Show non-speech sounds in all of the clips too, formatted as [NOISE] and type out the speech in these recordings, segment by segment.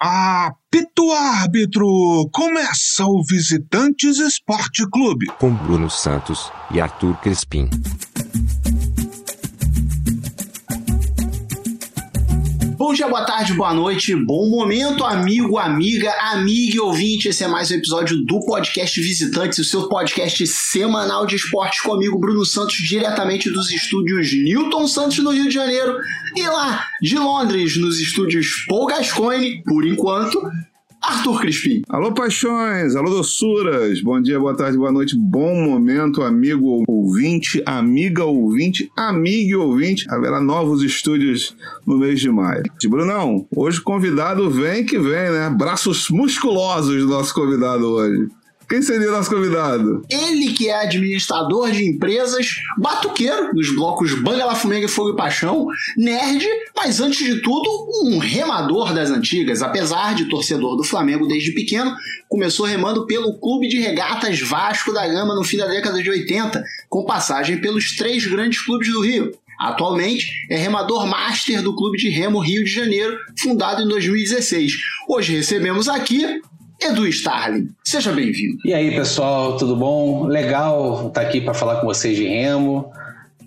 Apito árbitro! Começa o Visitantes Esporte Clube. Com Bruno Santos e Arthur Crespim. Dia, boa tarde, boa noite, bom momento, amigo, amiga, amiga e ouvinte. Esse é mais um episódio do podcast Visitantes, o seu podcast semanal de esportes comigo, Bruno Santos, diretamente dos estúdios Newton Santos, no Rio de Janeiro, e lá de Londres, nos estúdios Paul Gascoigne, por enquanto, Arthur Crispim. Alô, paixões, alô, doçuras. Bom dia, boa tarde, boa noite, bom momento, amigo ouvinte, amiga ouvinte, amiga e ouvinte. Haverá novos estúdios no mês de maio. Brunão, hoje o convidado vem que vem, né? Braços musculosos do nosso convidado hoje. Quem seria o nosso convidado? Ele que é administrador de empresas, batuqueiro nos blocos Banga La Fumega, Fogo e Paixão, nerd, mas antes de tudo, um remador das antigas. Apesar de torcedor do Flamengo desde pequeno, começou remando pelo Clube de Regatas Vasco da Gama no fim da década de 80, com passagem pelos três grandes clubes do Rio. Atualmente é remador master do Clube de Remo Rio de Janeiro, fundado em 2016. Hoje recebemos aqui Edu Starling, seja bem-vindo. E aí, pessoal, tudo bom? Legal estar aqui para falar com vocês de remo,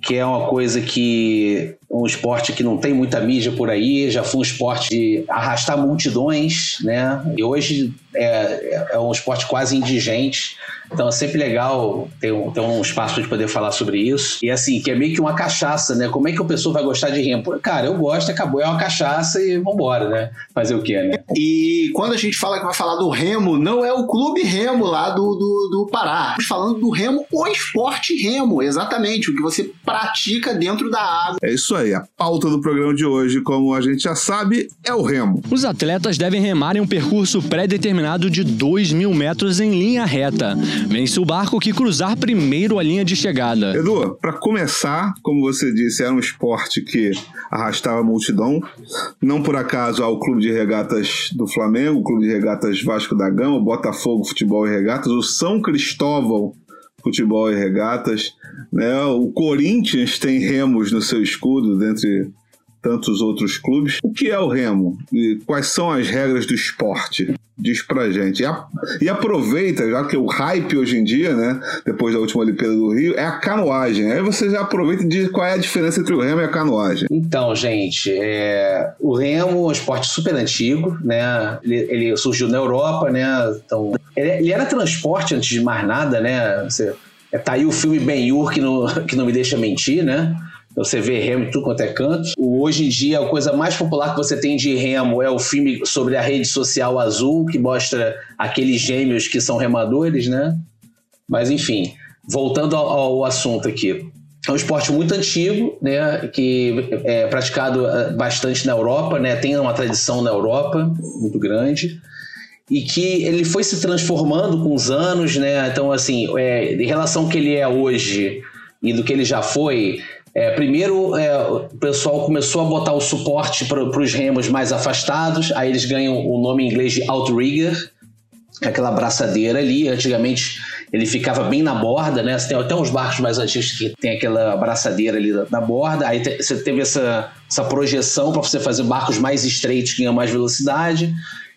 que é uma coisa que um esporte que não tem muita mídia por aí, já foi um esporte de arrastar multidões, né? E hoje é, é um esporte quase indigente. Então é sempre legal ter um, ter um espaço de poder falar sobre isso. E assim, que é meio que uma cachaça, né? Como é que a pessoa vai gostar de remo? Cara, eu gosto, acabou, é uma cachaça e vambora, né? Fazer o quê, né? E quando a gente fala que vai falar do remo, não é o clube remo lá do, do, do Pará. Estamos falando do remo, o esporte remo, exatamente, o que você pratica dentro da água. É isso aí, a pauta do programa de hoje, como a gente já sabe, é o remo. Os atletas devem remar em um percurso pré-determinado de 2 mil metros em linha reta. Vence o barco que cruzar primeiro a linha de chegada. Edu, para começar, como você disse, era um esporte que arrastava a multidão. Não por acaso há o Clube de Regatas do Flamengo, o Clube de Regatas Vasco da Gama, o Botafogo Futebol e Regatas, o São Cristóvão Futebol e Regatas. Né? O Corinthians tem remos no seu escudo, dentre tantos outros clubes. O que é o remo? E quais são as regras do esporte? Diz pra gente. E, aproveita, já que o hype hoje em dia, né? Depois da última Olimpíada do Rio, é a canoagem. Aí você já aproveita e diz qual é a diferença entre o remo e a canoagem. Então, gente, é... o remo é um esporte super antigo, né? Ele, ele surgiu na Europa, né? Então, ele, ele, era transporte antes de mais nada, né? Você, é, tá aí o filme Ben-Hur que não, [LAUGHS] que não me deixa mentir, né? Você vê remo em tudo quanto é canto. Hoje em dia, a coisa mais popular que você tem de remo é o filme sobre a rede social azul, que mostra aqueles gêmeos que são remadores, né? Mas enfim, voltando ao, ao assunto aqui. É um esporte muito antigo, né, que é praticado eh, bastante na Europa, né, tem uma tradição na Europa muito grande e que ele foi se transformando com os anos, né? Então, assim, é, em relação ao que ele é hoje e do que ele já foi, é, primeiro, é, o pessoal começou a botar o suporte para os remos mais afastados, aí eles ganham o nome em inglês de outrigger, é aquela braçadeira ali. Antigamente ele ficava bem na borda, né? Você tem até uns barcos mais antigos que tem aquela braçadeira ali na borda. Aí te, você teve essa, essa projeção para você fazer barcos mais estreitos que ganham mais velocidade.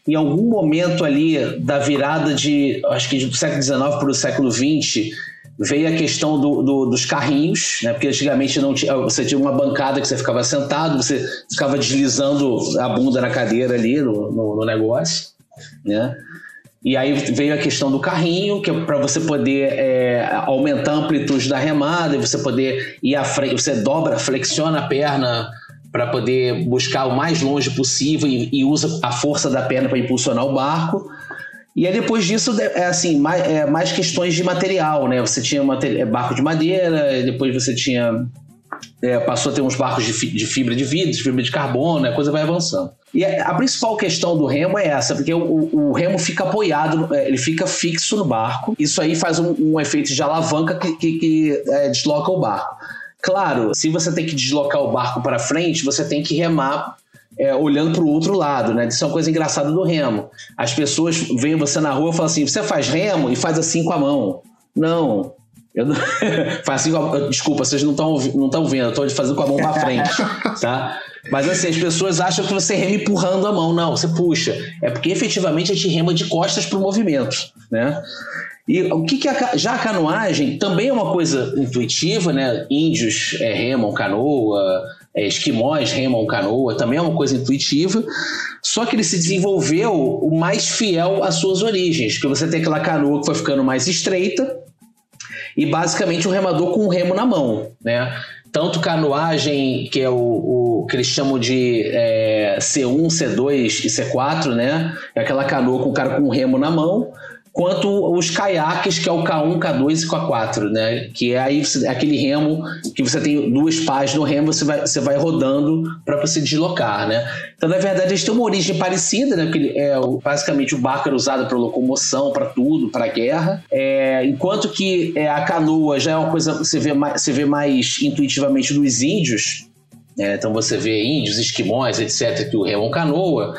Em algum momento ali da virada de, acho que do século XIX para o século XX, veio a questão do, do, dos carrinhos, né? Porque antigamente não tinha, você tinha uma bancada que você ficava sentado, você ficava deslizando a bunda na cadeira ali no, no, no negócio, né? E aí veio a questão do carrinho, que é para você poder é, aumentar a amplitude da remada, você poder ir à frente, você dobra, flexiona a perna para poder buscar o mais longe possível e, e usa a força da perna para impulsionar o barco. E aí depois disso, é assim, mais, é, mais questões de material, né? Você tinha é, barco de madeira, depois você tinha. É, passou a ter uns barcos de, fi, de, fibra de vidro, de fibra de carbono, a coisa vai avançando. E a principal questão do remo é essa, porque o, o remo fica apoiado, é, ele fica fixo no barco. Isso aí faz um, um efeito de alavanca que, que, que é, desloca o barco. Claro, se você tem que deslocar o barco para frente, você tem que remar é, olhando para o outro lado, né? Isso é uma coisa engraçada do remo. As pessoas veem você na rua e falam assim: você faz remo e faz assim com a mão. Não. Eu não... [LAUGHS] faz assim com a... Desculpa, vocês não estão não vendo, eu estou fazendo com a mão para frente, [LAUGHS] tá? Mas assim, as pessoas acham que você rema empurrando a mão. Não, você puxa. É porque efetivamente a gente rema de costas para o movimento, né? E o que, que a, já a canoagem também é uma coisa intuitiva, né? Índios é, remam canoa, é, esquimós remam canoa, também é uma coisa intuitiva. Só que ele se desenvolveu o mais fiel às suas origens, que você tem aquela canoa que foi ficando mais estreita e basicamente um remador com um remo na mão, né? Tanto canoagem, que é o, o que eles chamam de é, C1, C2 e C4, né? É aquela canoa com o cara com um remo na mão, quanto os caiaques, que é o K1, K2 e K4, né? Que é aí aquele remo que você tem duas pás no remo, você vai, você vai rodando para você deslocar, né? Então, na verdade, eles têm uma origem parecida, né? Porque é, basicamente o barco era usado para locomoção, para tudo, para guerra. É, enquanto que é, a canoa já é uma coisa que você vê mais, você vê mais intuitivamente dos índios, é, então você vê índios, esquimós, etc., que o remo canoa.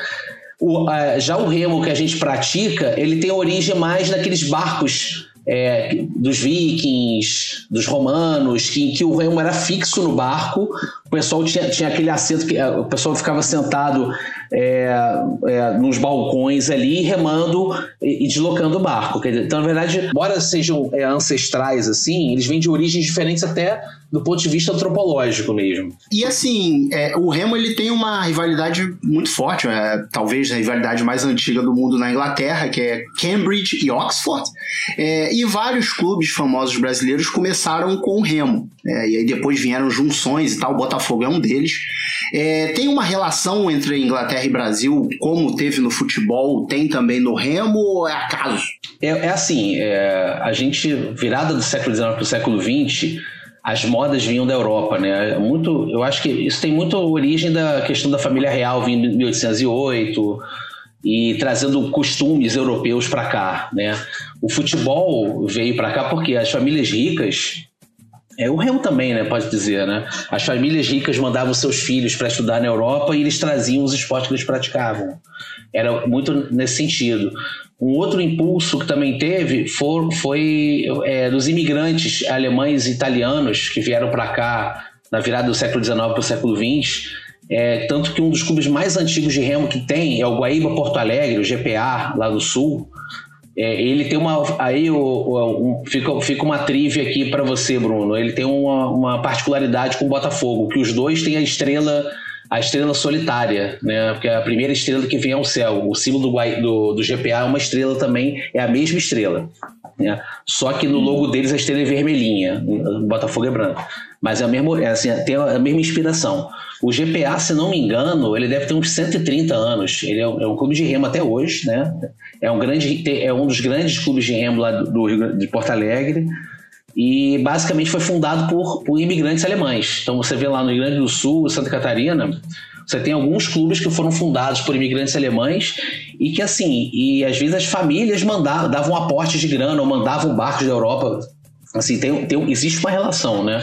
O, já o remo que a gente pratica, ele tem origem mais naqueles barcos é, dos vikings, dos romanos, que, que o remo era fixo no barco, o pessoal tinha, tinha aquele assento que o pessoal ficava sentado é, é, nos balcões ali, remando e, e deslocando o barco. Então, na verdade, embora sejam é, ancestrais assim, eles vêm de origens diferentes até do ponto de vista antropológico mesmo. E assim, é, o remo ele tem uma rivalidade muito forte, é, talvez a rivalidade mais antiga do mundo na Inglaterra, que é Cambridge e Oxford. É, e vários clubes famosos brasileiros começaram com o remo. E aí depois vieram junções e tal, o Botafogo é um deles. É, tem uma relação entre Inglaterra e Brasil, como teve no futebol, tem também no remo, ou é acaso? É, é assim, é, a gente, virada do século XIX para o século XX, as modas vinham da Europa, né? Muito, eu acho que isso tem muita origem da questão da família real vindo em 1808 e trazendo costumes europeus para cá, né? O futebol veio para cá porque as famílias ricas é, o remo também, né? Pode dizer, né? As famílias ricas mandavam seus filhos para estudar na Europa e eles traziam os esportes que eles praticavam. Era muito nesse sentido. Um outro impulso que também teve foi, é, dos imigrantes alemães e italianos que vieram para cá na virada do século XIX para o século XX. É, tanto que um dos clubes mais antigos de remo que tem é o Guaíba Porto Alegre, o GPA, lá do sul. É, ele tem uma. Aí o, o, um, fica, fica uma trivia aqui para você, Bruno. Ele tem uma, uma particularidade com o Botafogo, que os dois têm a estrela a estrela solitária, né? Porque é a primeira estrela que vem ao céu. O símbolo do, do, do GPA é uma estrela também, é a mesma estrela. Né? Só que no logo deles a estrela é vermelhinha, o Botafogo é branco. Mas é, a mesma, é assim, tem a mesma inspiração. O GPA, se não me engano, ele deve ter uns 130 anos. Ele é um, é um clube de remo até hoje, né? É um, grande, é um dos grandes clubes de remo lá do, de Porto Alegre e basicamente foi fundado por, por, imigrantes alemães. Então você vê lá no Rio Grande do Sul, Santa Catarina, você tem alguns clubes que foram fundados por imigrantes alemães e que assim, e às vezes as famílias mandavam, davam aporte de grana ou mandavam barcos da Europa. Assim, tem, tem, existe uma relação, né?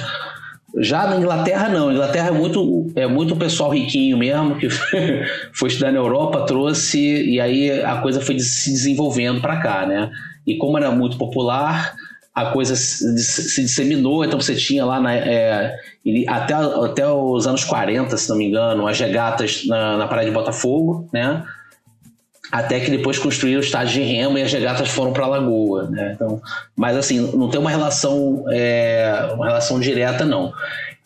Já na Inglaterra, não. Inglaterra é muito, é muito pessoal riquinho mesmo, que [LAUGHS] foi estudar na Europa, trouxe, e aí a coisa foi se desenvolvendo para cá, né? E como era muito popular, a coisa se disseminou, então você tinha lá na, é, até, até os anos 40, se não me engano, as regatas na, na praia de Botafogo, né? Até que depois construíram o estádio de remo e as regatas foram para a lagoa, né? Então, mas assim, não tem uma relação, é, uma relação direta, não.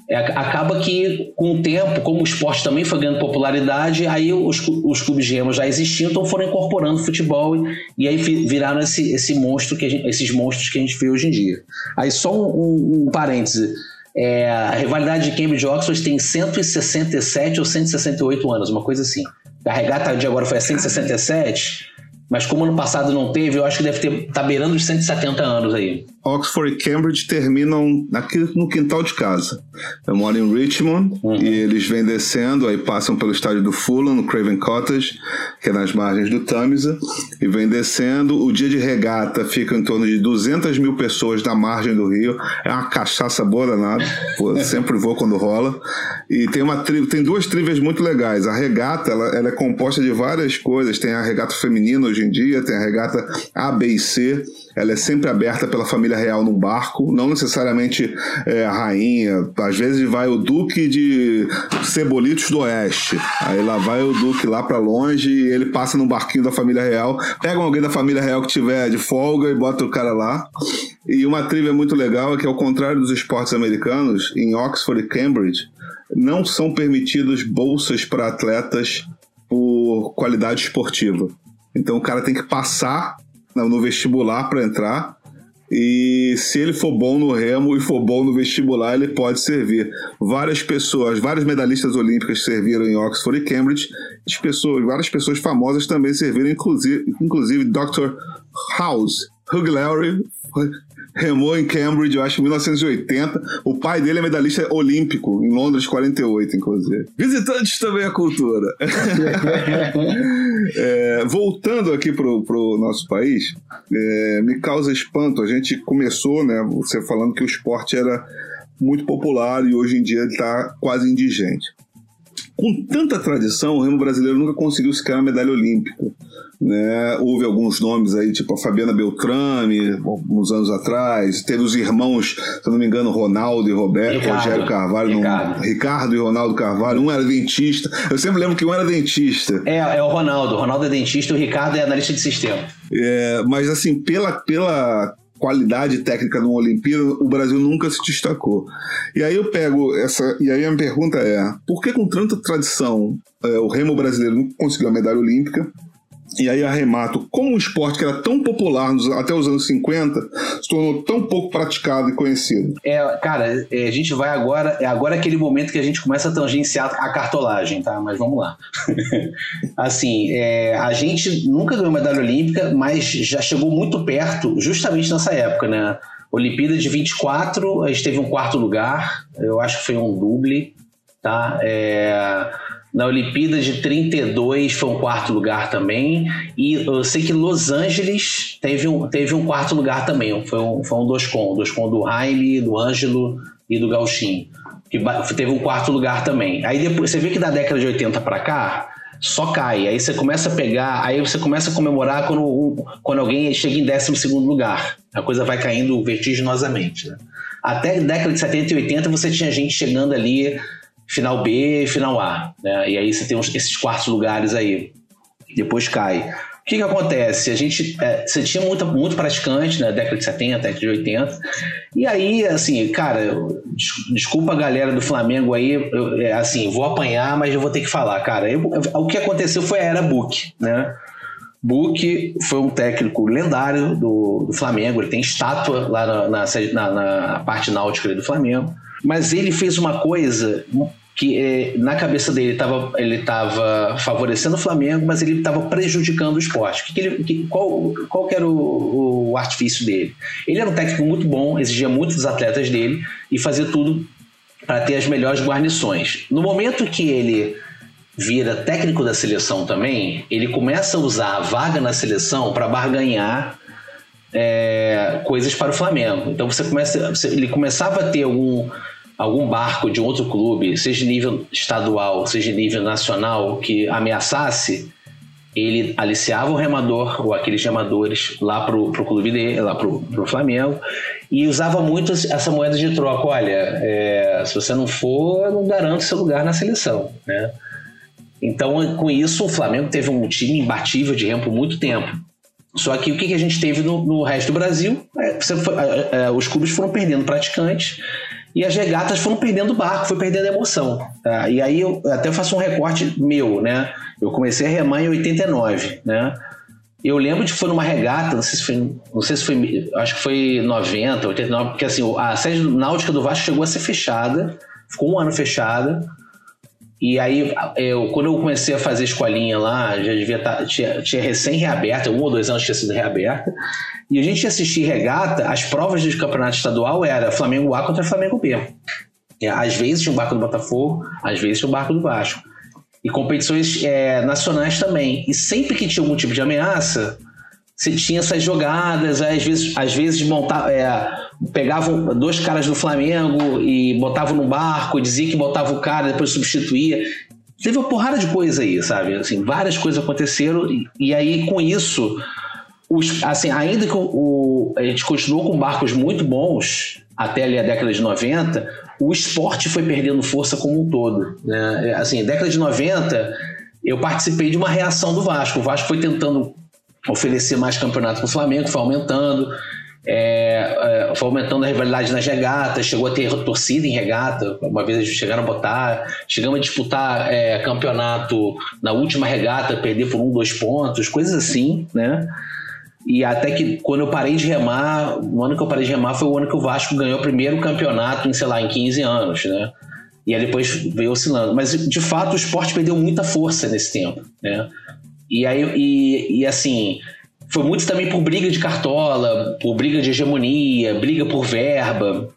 É, acaba que, com o tempo, como o esporte também foi ganhando popularidade, aí os, os clubes de remo já existiam, então foram incorporando futebol e, e aí viraram esse, esse monstro que gente, esses monstros que a gente vê hoje em dia. Aí só um, um, um parêntese. É, a rivalidade de Cambridge e Oxford tem 167 ou 168 anos, uma coisa assim. A regata de agora foi a 167, mas como ano passado não teve, eu acho que deve ter tá beirando os 170 anos aí. Oxford e Cambridge terminam aqui no quintal de casa. Eu moro em Richmond uhum. e eles vêm descendo, aí passam pelo estádio do Fulham, no Craven Cottage, que é nas margens do Tamisa, e vêm descendo. O dia de regata fica em torno de 200 mil pessoas na margem do rio. É uma cachaça boa danada. Pô, [LAUGHS] sempre vou quando rola. E tem uma tri... tem duas trilhas muito legais. A regata ela, ela é composta de várias coisas. Tem a regata feminina hoje em dia, tem a regata A, B e C. Ela é sempre aberta pela família família real num barco, não necessariamente é, a rainha, às vezes vai o duque de Cebolitos do Oeste, aí lá vai o duque lá para longe e ele passa no barquinho da família real, pega alguém da família real que tiver de folga e bota o cara lá. E uma trilha muito legal é que, ao contrário dos esportes americanos, em Oxford e Cambridge, não são permitidas bolsas para atletas por qualidade esportiva. Então o cara tem que passar no vestibular para entrar. E se ele for bom no remo e for bom no vestibular, ele pode servir. Várias pessoas, várias medalhistas olímpicas serviram em Oxford e Cambridge. As pessoas, várias pessoas famosas também serviram, inclusive, inclusive Dr. House. Hugh Laurie remou em Cambridge, eu acho, em 1980. O pai dele é medalhista olímpico, em Londres, 48, inclusive. Visitantes também a cultura. [LAUGHS] é, voltando aqui pro, pro nosso país, é, me causa espanto. A gente começou, né, você falando que o esporte era muito popular e hoje em dia ele está quase indigente. Com tanta tradição, o remo brasileiro nunca conseguiu sequer uma medalha olímpica. Né? Houve alguns nomes aí, tipo a Fabiana Beltrame, alguns anos atrás. Teve os irmãos, se não me engano, Ronaldo e Roberto, Ricardo. Rogério Carvalho. Ricardo. Não, Ricardo e Ronaldo Carvalho. Um era dentista. Eu sempre lembro que um era dentista. É, é o Ronaldo. O Ronaldo é dentista e o Ricardo é analista de sistema. É, mas assim, pela, pela qualidade técnica de uma Olimpíada, o Brasil nunca se destacou. E aí eu pego essa. E aí a minha pergunta é: por que com tanta tradição é, o remo brasileiro não conseguiu a medalha olímpica? E aí arremato, como um esporte que era tão popular nos- até os anos 50, se tornou tão pouco praticado e conhecido. É, cara, é, a gente vai agora. É agora aquele momento que a gente começa a tangenciar a cartolagem, tá? Mas vamos lá. [LAUGHS] assim, é, a gente nunca ganhou medalha olímpica, mas já chegou muito perto, justamente nessa época, né? Olimpíada de 24, a gente teve um quarto lugar, eu acho que foi um duble, tá? É, na Olimpíada de 32 foi um quarto lugar também. E eu sei que Los Angeles teve um, teve um quarto lugar também. Foi um, foi um dois com, dois com do Jaime, do Ângelo e do Gauchinho. Que teve um quarto lugar também. Aí depois você vê que da década de 80 para cá só cai. Aí você começa a pegar, aí você começa a comemorar quando, quando alguém chega em 12 segundo lugar. A coisa vai caindo vertiginosamente. Né? Até década de 70 e 80 você tinha gente chegando ali final B e final A. Né? E aí você tem uns- esses quartos lugares aí. Depois cai. O que, que acontece? A gente, é, você tinha muito, muito praticante na década de 70, década de 80. E aí, assim, cara, desculpa a galera do Flamengo aí, eu, é, assim, vou apanhar, mas eu vou ter que falar, cara. Eu- o que aconteceu foi a era Book, né? Book foi um técnico lendário do, do Flamengo, ele tem estátua lá na, na na- na parte náutica do Flamengo. Mas ele fez uma coisa que eh, na cabeça dele tava, ele estava favorecendo o Flamengo, mas ele estava prejudicando o esporte. Que que ele- que- qual, qual era o, o artifício dele? Ele era um técnico muito bom, exigia muito dos atletas dele e fazia tudo para ter as melhores guarnições. No momento que ele vira técnico da seleção também, ele começa a usar a vaga na seleção para barganhar é, coisas para o Flamengo. Então você começa, você- ele começava a ter algum, algum barco de outro clube, seja de nível estadual, seja de nível nacional, que ameaçasse, ele aliciava o remador ou aqueles remadores lá pro, pro clube dele, lá pro, pro Flamengo, e usava muito essa moeda de troca. Olha, é, se você não for, eu não garanto seu lugar na seleção, né? Então, com isso, o Flamengo teve um time imbatível de remo por muito tempo. Só que o que a gente teve no, no resto do Brasil? É, foi- os clubes foram perdendo praticantes e as regatas foram perdendo barco, foi perdendo emoção. tá? E aí eu até faço um recorte meu, né? Eu comecei a remar em 89, né? Eu lembro de que foi numa regata, não sei se foi, não sei se foi, acho que foi 90, 89, porque assim, a sede náutica do Vasco chegou a ser fechada, ficou um ano fechada. E aí, eu, quando eu comecei a fazer escolinha lá, já devia estar, tinha, tinha recém reaberta, um ou dois anos tinha sido reaberta, e a gente ia assistir regata, as provas de campeonato estadual era Flamengo A contra Flamengo B. É, Às vezes tinha o barco do Botafogo, às vezes tinha o barco do Vasco. E competições é, nacionais também. E sempre que tinha algum tipo de ameaça, você tinha essas jogadas, às vezes, às vezes montar, é, pegavam dois caras do Flamengo e botavam no barco, dizia que botava o cara, depois substituía. Teve uma porrada de coisa aí, sabe? Assim, várias coisas aconteceram, e, e aí com isso os, assim, ainda que o, o, a gente continuou com barcos muito bons até ali a década de 90, o esporte foi perdendo força como um todo. Né? Assim, década de 90, eu participei de uma reação do Vasco. O Vasco foi tentando oferecer mais campeonato para o Flamengo, foi aumentando. É, é, foi aumentando a rivalidade nas regatas, chegou a ter torcida em regata, uma vez chegaram a botar, chegamos a disputar é, campeonato na última regata, perder por um, dois pontos, coisas assim, né? E até que quando eu parei de remar, o ano que eu parei de remar foi o ano que o Vasco ganhou o primeiro campeonato em, sei lá, em 15 anos, né? E aí depois veio oscilando. Mas, de fato, o esporte perdeu muita força nesse tempo, né? E aí, e, e assim, foi muito também por briga de cartola, por briga de hegemonia, briga por verba.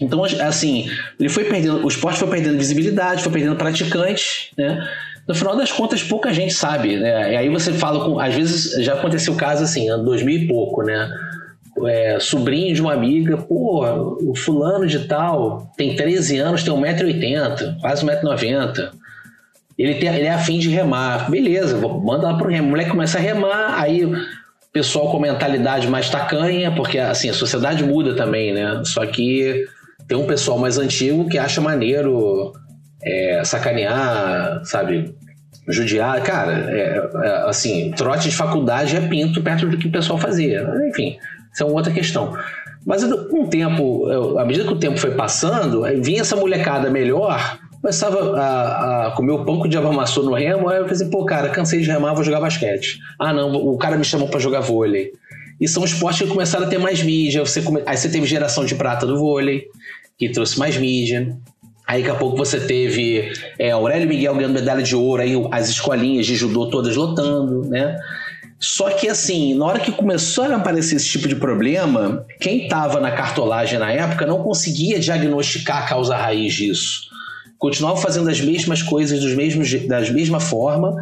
Então, assim, ele foi perdendo, o esporte foi perdendo visibilidade, foi perdendo praticantes, né? No final das contas, pouca gente sabe, né? E aí você fala com. Às vezes já aconteceu o caso assim, ano 2000 e pouco, né? É, sobrinho de uma amiga, pô, o fulano de tal tem 13 anos, tem 1,80m, quase 1,90m. Ele, tem, ele é afim de remar. Beleza, manda lá pro remo. O moleque começa a remar, aí pessoal com mentalidade mais tacanha, porque assim, a sociedade muda também, né? Só que tem um pessoal mais antigo que acha maneiro é, sacanear, sabe? Judiar. Cara, é, é, assim, trote de faculdade é pinto perto do que o pessoal fazia. Enfim, isso é uma outra questão. Mas com o tempo, eu, à medida que o tempo foi passando, vinha essa molecada melhor começava a, a comer o pão que o diabo amassou no remo, aí eu falei assim, pô, cara, cansei de remar, vou jogar basquete. Ah, não, o cara me chamou para jogar vôlei. E são esportes que começaram a ter mais mídia. Você come... Aí você teve geração de prata do vôlei, que trouxe mais mídia. Aí daqui a pouco você teve é, Aurélio Miguel ganhando medalha de ouro, aí as escolinhas de judô todas lotando, né? Só que assim, na hora que começou a aparecer esse tipo de problema, quem estava na cartolagem na época não conseguia diagnosticar a causa raiz disso continuava fazendo as mesmas coisas dos mesmos, das mesma forma.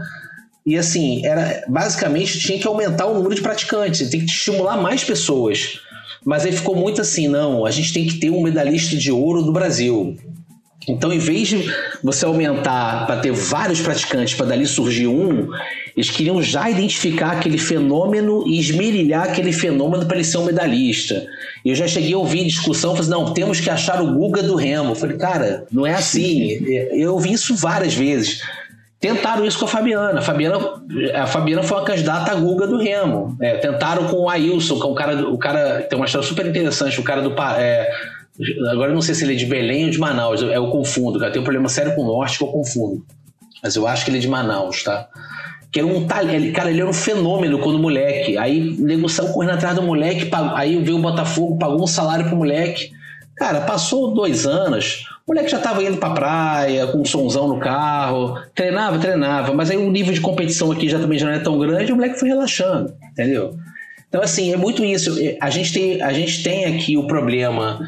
E assim, era basicamente tinha que aumentar o número de praticantes, tem que estimular mais pessoas. Mas aí ficou muito assim, não, a gente tem que ter um medalhista de ouro do Brasil. Então, em vez de você aumentar para ter vários praticantes, para dali surgir um, eles queriam já identificar aquele fenômeno e esmerilhar aquele fenômeno para ele ser um medalhista. Eu já cheguei a ouvir discussão, falei assim, não, temos que achar o Guga do Remo. Eu falei, cara, não é assim. Eu ouvi isso várias vezes. Tentaram isso com a Fabiana. A Fabiana, a Fabiana foi uma candidata a Guga do Remo. É, tentaram com o Ailson, que é um cara, o cara tem uma história super interessante, o cara do é, Agora eu não sei se ele é de Belém ou de Manaus, eu, eu confundo, cara. Tem um problema sério com o norte que eu confundo. Mas eu acho que ele é de Manaus, tá? Que era um talento, cara, ele era um fenômeno quando moleque. Aí o nego saiu correndo atrás do moleque, aí veio o Botafogo, pagou um salário pro moleque. Cara, passou dois anos, o moleque já tava indo pra praia, com um somzão no carro, treinava, treinava, mas aí o nível de competição aqui já também já não é tão grande, o moleque foi relaxando, entendeu? Então, assim, é muito isso. A gente tem, a gente tem aqui o problema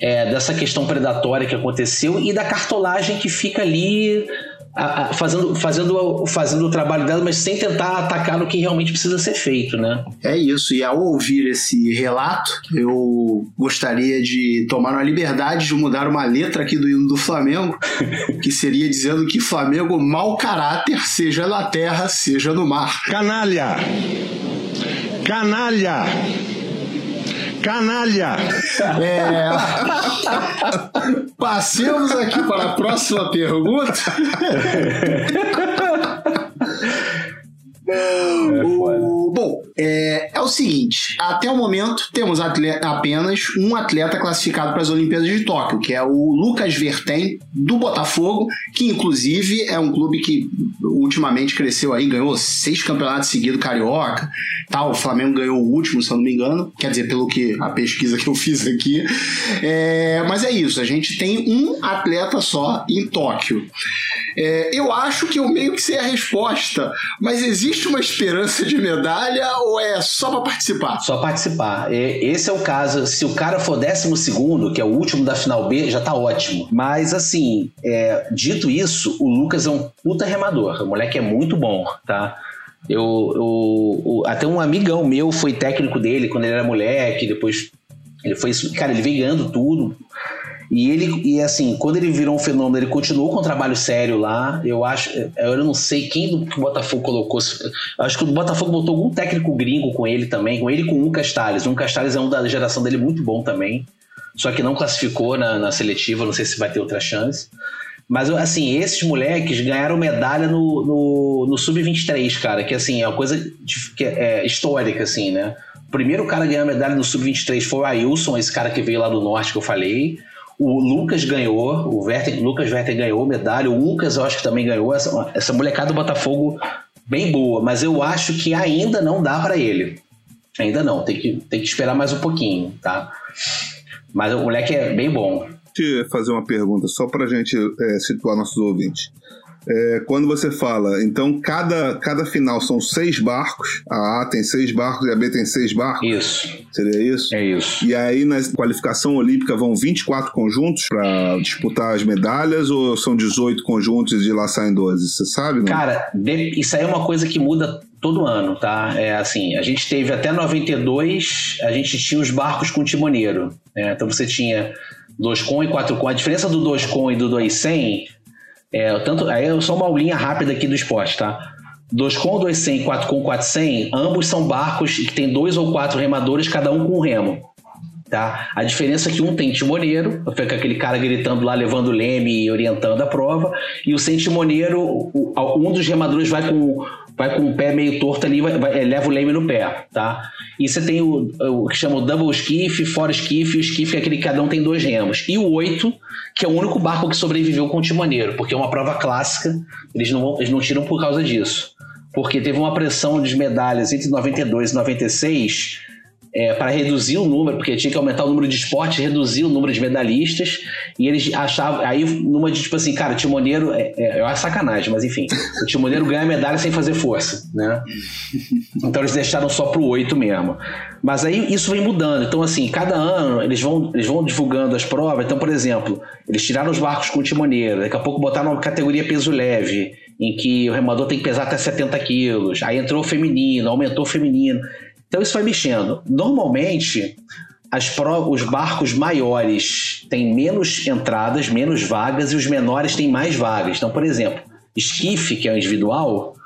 é, dessa questão predatória que aconteceu e da cartolagem que fica ali a, a, fazendo, fazendo, fazendo o trabalho dela, mas sem tentar atacar no que realmente precisa ser feito, né? É isso. E ao ouvir esse relato, eu gostaria de tomar a liberdade de mudar uma letra aqui do hino do Flamengo, [LAUGHS] que seria dizendo que Flamengo mau caráter, seja na terra, seja no mar. Canalha! Canalha! Canalha! É... Passemos aqui para a próxima pergunta. É o, bom, é, é, o seguinte: até o momento temos atleta, apenas um atleta classificado para as Olimpíadas de Tóquio, que é o Lucas Vertem, do Botafogo, que inclusive é um clube que ultimamente cresceu aí, ganhou seis campeonatos seguidos carioca. Tal, o Flamengo ganhou o último, se eu não me engano. Quer dizer, pelo que a pesquisa que eu fiz aqui. É, mas é isso, a gente tem um atleta só em Tóquio. É, eu acho que eu meio que sei a resposta, mas existe uma esperança de medalha ou é só para participar? Só participar. Esse é o caso. Se o cara for décimo segundo, que é o último da final B, já tá ótimo. Mas assim, é, dito isso, o Lucas é um puta remador. O moleque é muito bom, tá? Eu, eu, até um amigão meu foi técnico dele quando ele era moleque, depois ele foi. Cara, ele veio ganhando tudo. E ele, e assim, quando ele virou um fenômeno, ele continuou com um trabalho sério lá. Eu acho, eu não sei quem do que o Botafogo colocou. Acho que o Botafogo botou algum técnico gringo com ele também, com ele com o Lucas Tales. O Lucas Tales é um da geração dele muito bom também. Só que não classificou na, na seletiva, não sei se vai ter outra chance. Mas, assim, esses moleques ganharam medalha no, no, no Sub-23, cara, que, assim, é uma coisa de, que é, é histórica, assim, né? O primeiro cara a ganhar medalha no Sub-23 foi o Ailson, esse cara que veio lá do Norte que eu falei. O Lucas ganhou, o Werther, Lucas Werther ganhou medalha, o Lucas eu acho que também ganhou. Essa, essa molecada do Botafogo bem boa, mas eu acho que ainda não dá para ele. Ainda não, tem que, tem que esperar mais um pouquinho, tá? Mas o moleque é bem bom. Eu fazer uma pergunta, só para gente é, situar nossos ouvintes. É, quando você fala, então cada, cada final são seis barcos, a A tem seis barcos e a B tem seis barcos? Isso. Seria isso? É isso. E aí na qualificação olímpica vão 24 conjuntos para disputar as medalhas ou são 18 conjuntos e de lá saem 12? Você sabe? Não? Cara, isso aí é uma coisa que muda todo ano, tá? É assim, a gente teve até 92, a gente tinha os barcos com timoneiro. Né? Então você tinha dois com e quatro com. A diferença do dois com e do dois sem é, tanto, aí é só uma aulinha rápida aqui do esporte, tá? 2 com, 2 100, 4 com, 4 100, ambos são barcos que tem dois ou quatro remadores, cada um com um remo. Tá? A diferença é que um tem timoneiro, fica aquele cara gritando lá, levando leme e orientando a prova, e o sem timoneiro, um dos remadores vai com vai com o pé meio torto ali, vai, vai, leva o leme no pé, tá? E você tem o, o que chama o double skiff, fora skiff, o skiff é aquele que cada um tem dois remos. E o 8, que é o único barco que sobreviveu com o timoneiro, porque é uma prova clássica, eles não, eles não tiram por causa disso. Porque teve uma pressão de medalhas entre 92 e 96 é, para reduzir o número, porque tinha que aumentar o número de esportes, reduzir o número de medalhistas, e eles achavam, aí numa de tipo assim, cara, timoneiro, é, é, é uma sacanagem, mas enfim, o timoneiro ganha medalha sem fazer força, né? Então eles deixaram só pro oito mesmo. Mas aí isso vem mudando, então assim, cada ano eles vão, eles vão divulgando as provas, então por exemplo, eles tiraram os barcos com o timoneiro, daqui a pouco botaram uma categoria peso leve, em que o remador tem que pesar até 70 quilos, aí entrou o feminino, aumentou o feminino, então isso vai mexendo. Normalmente, pro, os barcos maiores têm menos entradas, menos vagas, e os menores têm mais vagas. Então, por exemplo, esquife, que é o individual,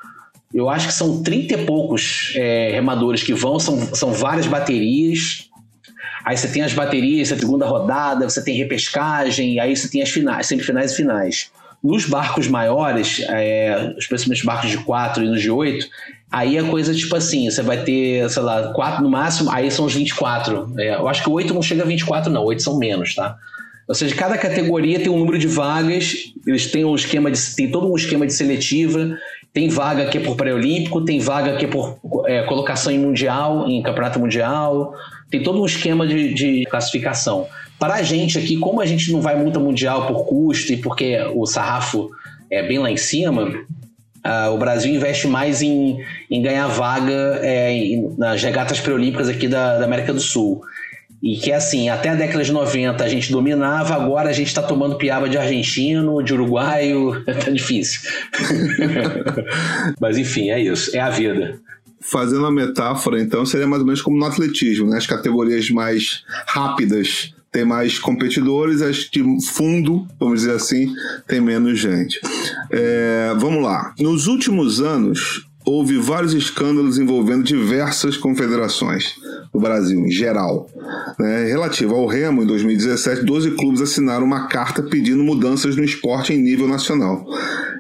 eu acho que são 30 e poucos é, remadores que vão, são, são várias baterias. Aí você tem as baterias, a segunda rodada, você tem repescagem, aí você tem as finais, semifinais e finais. Nos barcos maiores, é, especialmente os barcos de 4 e nos de 8, Aí a coisa, tipo assim, você vai ter, sei lá, quatro no máximo, aí são os 24. É, eu acho que o 8 não chega a 24, não, 8 são menos, tá? Ou seja, cada categoria tem um número de vagas, eles têm um esquema de. tem todo um esquema de seletiva, tem vaga que é por pré-olímpico, tem vaga que é por é, colocação em mundial, em campeonato mundial, tem todo um esquema de, de classificação. Para a gente aqui, como a gente não vai muito a mundial por custo e porque o sarrafo é bem lá em cima, Uh, o Brasil investe mais em, em ganhar vaga é, em, nas regatas pré-olímpicas aqui da, da, América do Sul. E que assim, até a década de 90 a gente dominava, agora a gente está tomando piaba de argentino, de uruguaio, [LAUGHS] tá difícil. [LAUGHS] Mas enfim, é isso, é a vida. Fazendo a metáfora, então, seria mais ou menos como no atletismo, né? As categorias mais rápidas tem mais competidores, acho que fundo, vamos dizer assim, tem menos gente. É, vamos lá. Nos últimos anos, houve vários escândalos envolvendo diversas confederações no Brasil, em geral. Né? Relativo ao Remo, em 2017, 12 clubes assinaram uma carta pedindo mudanças no esporte em nível nacional.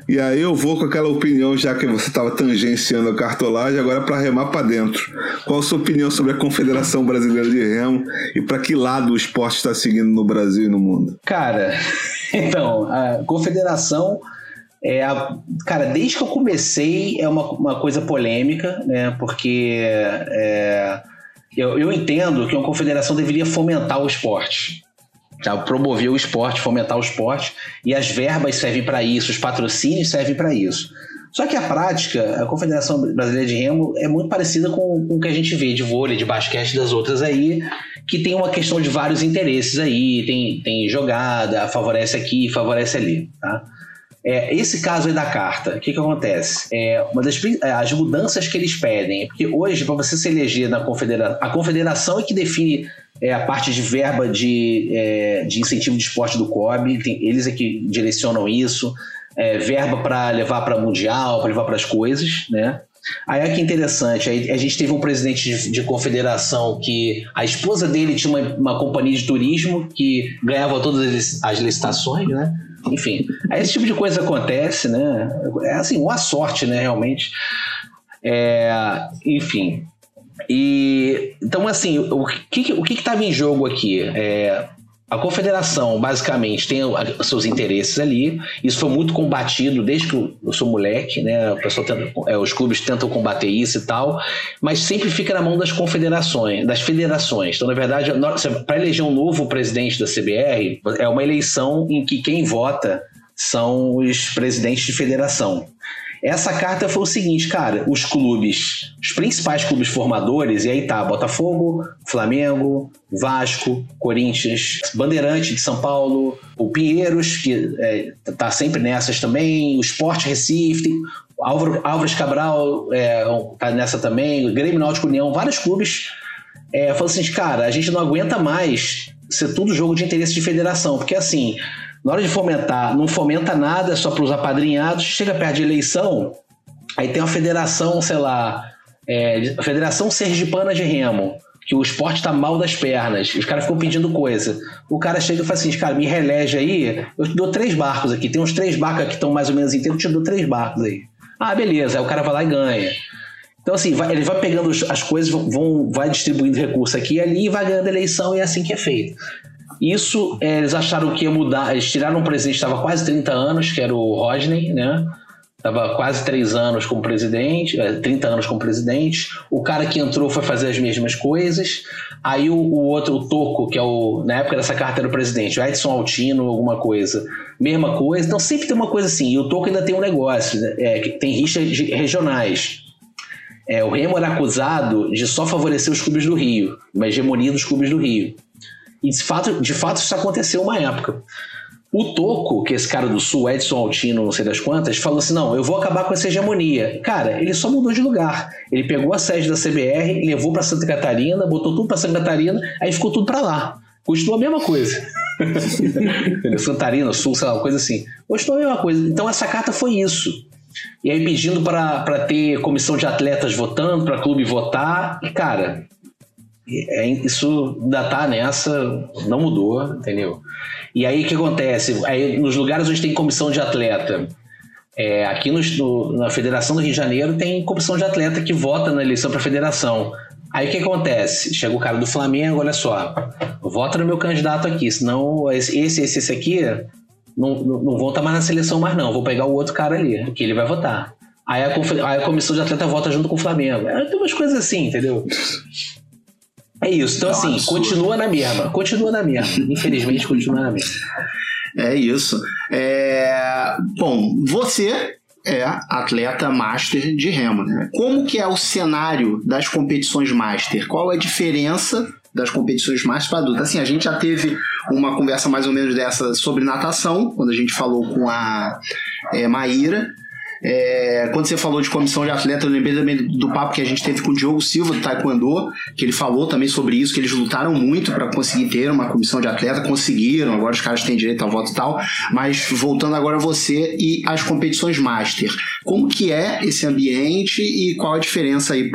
E aí eu vou com aquela opinião, já que você estava tangenciando a cartolagem, agora para remar para dentro. Qual a sua opinião sobre a Confederação Brasileira de Remo e para que lado o esporte está seguindo no Brasil e no mundo? Cara, [LAUGHS] então, a Confederação é cara, desde que eu comecei é uma, uma coisa polêmica, né? Porque é, eu, eu entendo que uma confederação deveria fomentar o esporte. Tá? Promover o esporte, fomentar o esporte, e as verbas servem para isso, os patrocínios servem para isso. Só que a prática, a Confederação Brasileira de Remo é muito parecida com, com o que a gente vê de vôlei, de basquete das outras aí, que tem uma questão de vários interesses aí, tem, tem jogada, favorece aqui, favorece ali, tá? É, esse caso aí da carta, o que, que acontece? É, uma das é, as mudanças que eles pedem, porque hoje, para você se eleger na confederação, a confederação é que define é a parte de verba de, é, de incentivo de esporte do COB, tem, eles é que direcionam isso, é, verba para levar para mundial, para levar para as coisas, né? Aí é que interessante, aí a gente teve um presidente de, de confederação que a esposa dele tinha uma, uma, companhia de turismo que ganhava todas as licitações, né? Enfim, aí esse tipo de coisa acontece, né? É assim, uma sorte, né, realmente. É, enfim. E então assim, o que o que estava em jogo aqui? É, a confederação, basicamente, tem os seus interesses ali. Isso foi muito combatido desde que eu sou moleque, né? O pessoal tenta, é, os clubes tentam combater isso e tal, mas sempre fica na mão das confederações, das federações. Então, na verdade, para eleger um novo presidente da CBR, é uma eleição em que quem vota são os presidentes de federação. Essa carta foi o seguinte, cara, os clubes, os principais clubes formadores, e aí tá Botafogo, Flamengo, Vasco, Corinthians, Bandeirante de São Paulo, o Pinheiros, que é, tá sempre nessas também, o Sport Recife, Álvaro, Álvares Cabral é, tá nessa também, o Grêmio Náutico União, vários clubes é, assim, cara, a gente não aguenta mais ser tudo jogo de interesse de federação, porque assim, na hora de fomentar, não fomenta nada, é só para os apadrinhados. Chega perto de eleição, aí tem uma federação, sei lá, é, a Federação Sergipana de Remo, que o esporte tá mal das pernas, os caras ficam pedindo coisa. O cara chega e fala assim: cara, me relege aí, eu te dou três barcos aqui. Tem uns três barcos aqui que estão mais ou menos inteiros, eu te dou três barcos aí. Ah, beleza. Aí o cara vai lá e ganha. Então, assim, vai, ele vai pegando as coisas, vão, vai distribuindo recurso aqui e ali e vai ganhando eleição, e é assim que é feito. Isso, é, eles acharam que ia mudar. Eles tiraram um presidente estava quase 30 anos, que era o Rodney, né? Estava quase 3 anos como presidente, 30 é, anos como presidente. O cara que entrou foi fazer as mesmas coisas. Aí o, o outro, o Toco, que é o. Na época dessa carta era o presidente, o Edson Altino, alguma coisa. Mesma coisa. Então sempre tem uma coisa assim. E o Toco ainda tem um negócio, né? é, tem rixas regionais. É, o Remo era acusado de só favorecer os clubes do Rio, uma hegemonia dos clubes do Rio. E de fato, de fato isso aconteceu uma época. O Toco, que é esse cara do Sul, Edson Altino, não sei das quantas, falou assim: não, eu vou acabar com essa hegemonia. Cara, ele só mudou de lugar. Ele pegou a sede da CBR, levou para Santa Catarina, botou tudo para Santa Catarina, aí ficou tudo para lá. Continua a mesma coisa. Santarina, Sul, sei lá, coisa assim. Continua a mesma coisa. Então essa carta foi isso. E aí pedindo para ter comissão de atletas votando, para clube votar. E, cara, é, isso ainda tá nessa, não mudou, entendeu? E aí o que acontece? Aí, nos lugares onde tem comissão de atleta, é, aqui no, no, na Federação do Rio de Janeiro tem comissão de atleta que vota na eleição para a federação. Aí o que acontece? Chega o cara do Flamengo, olha só, vota no meu candidato aqui, senão esse, esse, esse aqui não, não, não vota mais na seleção mais não, vou pegar o outro cara ali, que ele vai votar. Aí a, aí a comissão de atleta vota junto com o Flamengo. É, tem umas coisas assim, entendeu? É isso. Então, é assim, continua na mesma. Continua na mesma. Infelizmente, continua na mesma. É isso. É... Bom, você é atleta master de remo, né? Como que é o cenário das competições master? Qual é a diferença das competições master para adulto? Assim, a gente já teve uma conversa mais ou menos dessa sobre natação, quando a gente falou com a é, Maíra, é, quando você falou de comissão de atleta, eu lembrei também do papo que a gente teve com o Diogo Silva do Taekwondo, que ele falou também sobre isso, que eles lutaram muito para conseguir ter uma comissão de atleta, conseguiram, agora os caras têm direito ao voto e tal. Mas voltando agora a você e as competições Master, como que é esse ambiente e qual a diferença aí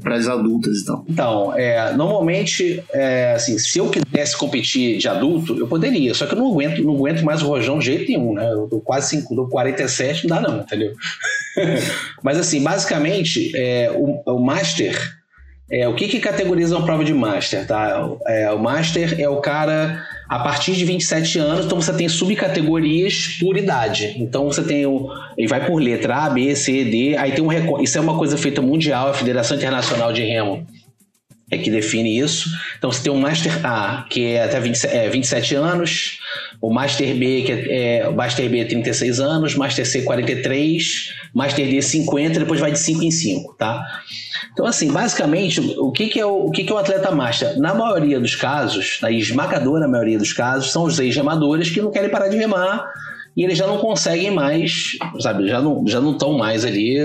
para as adultas então? Então, é, normalmente, é, assim, se eu quisesse competir de adulto, eu poderia, só que eu não aguento, não aguento mais o rojão de jeito nenhum, né? Eu tô quase 5, tô 47, não dá não, entendeu? [LAUGHS] Mas assim, basicamente, é, o, o Master. É, o que, que categoriza uma prova de Master, tá? É, o Master é o cara a partir de 27 anos, então você tem subcategorias por idade. Então você tem o. Ele vai por letra A, B, C, D. Aí tem um Isso é uma coisa feita mundial, a Federação Internacional de Remo é que define isso. Então você tem o Master A, que é até 20, é, 27 anos, o Master B, que é, é, Master B é 36 anos, Master C 43, Master D 50, depois vai de 5 em 5, tá? Então, assim, basicamente, o que, que, é, o, o que, que é o atleta master? Na maioria dos casos, na esmagadora maioria dos casos, são os ex-remadores que não querem parar de remar e eles já não conseguem mais, sabe, já não já não estão mais ali,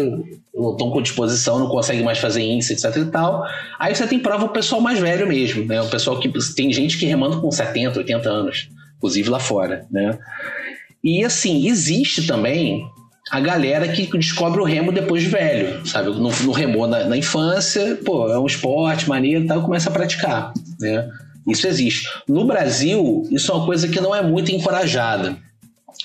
não estão com disposição, não conseguem mais fazer índice, etc e tal. Aí você tem prova o pessoal mais velho mesmo, né? O pessoal que tem gente que remando com 70, 80 anos, inclusive lá fora, né? E assim, existe também a galera que descobre o remo depois de velho, sabe? Não, não remou na, na, infância, pô, é um esporte maneiro e tal, começa a praticar, né? Isso existe. No Brasil, isso é uma coisa que não é muito encorajada.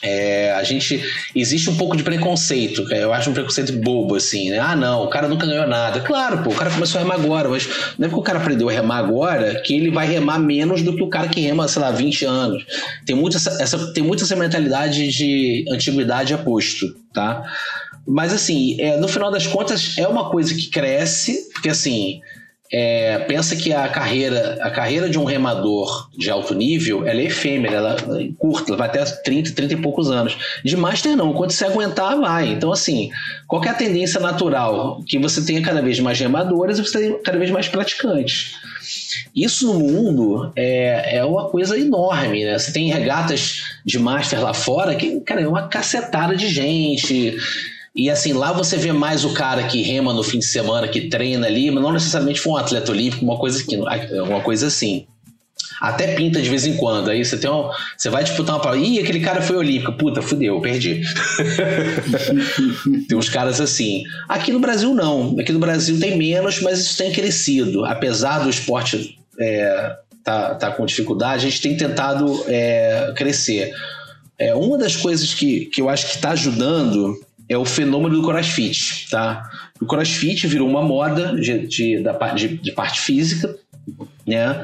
É, a gente existe um pouco de preconceito, eu acho um preconceito bobo assim, né? Ah, não, o cara nunca ganhou nada. Claro, pô, o cara começou a remar agora, mas não é porque o cara aprendeu a remar agora que ele vai remar menos do que o cara que rema, sei lá, 20 anos. Tem muito essa, essa tem muito essa mentalidade de antiguidade aposto, tá? Mas assim, é, no final das contas é uma coisa que cresce, porque assim, é, pensa que a carreira, a carreira de um remador de alto nível ela é efêmera, ela é curta, ela vai até 30, 30 e poucos anos. De Master não, quando você aguentar, vai. Então, assim, qual é a tendência natural? Que você tenha cada vez mais remadores e você tenha cada vez mais praticantes. Isso no mundo é, é uma coisa enorme, né? Você tem regatas de Master lá fora que, cara, é uma cacetada de gente e assim, lá você vê mais o cara que rema no fim de semana, que treina ali, mas não necessariamente foi um atleta olímpico, uma coisa, que, uma coisa assim. Até pinta de vez em quando. Aí você tem um, Você vai disputar uma prova. Ih, aquele cara foi olímpico. Puta, fudeu, perdi. [LAUGHS] tem uns caras assim. Aqui no Brasil, não. Aqui no Brasil tem menos, mas isso tem crescido. Apesar do esporte é, tá, tá com dificuldade, a gente tem tentado é, crescer. É, uma das coisas que, que eu acho que está ajudando é o fenômeno do crossfit, tá? O crossfit virou uma moda de, de, da, de, de parte física, né?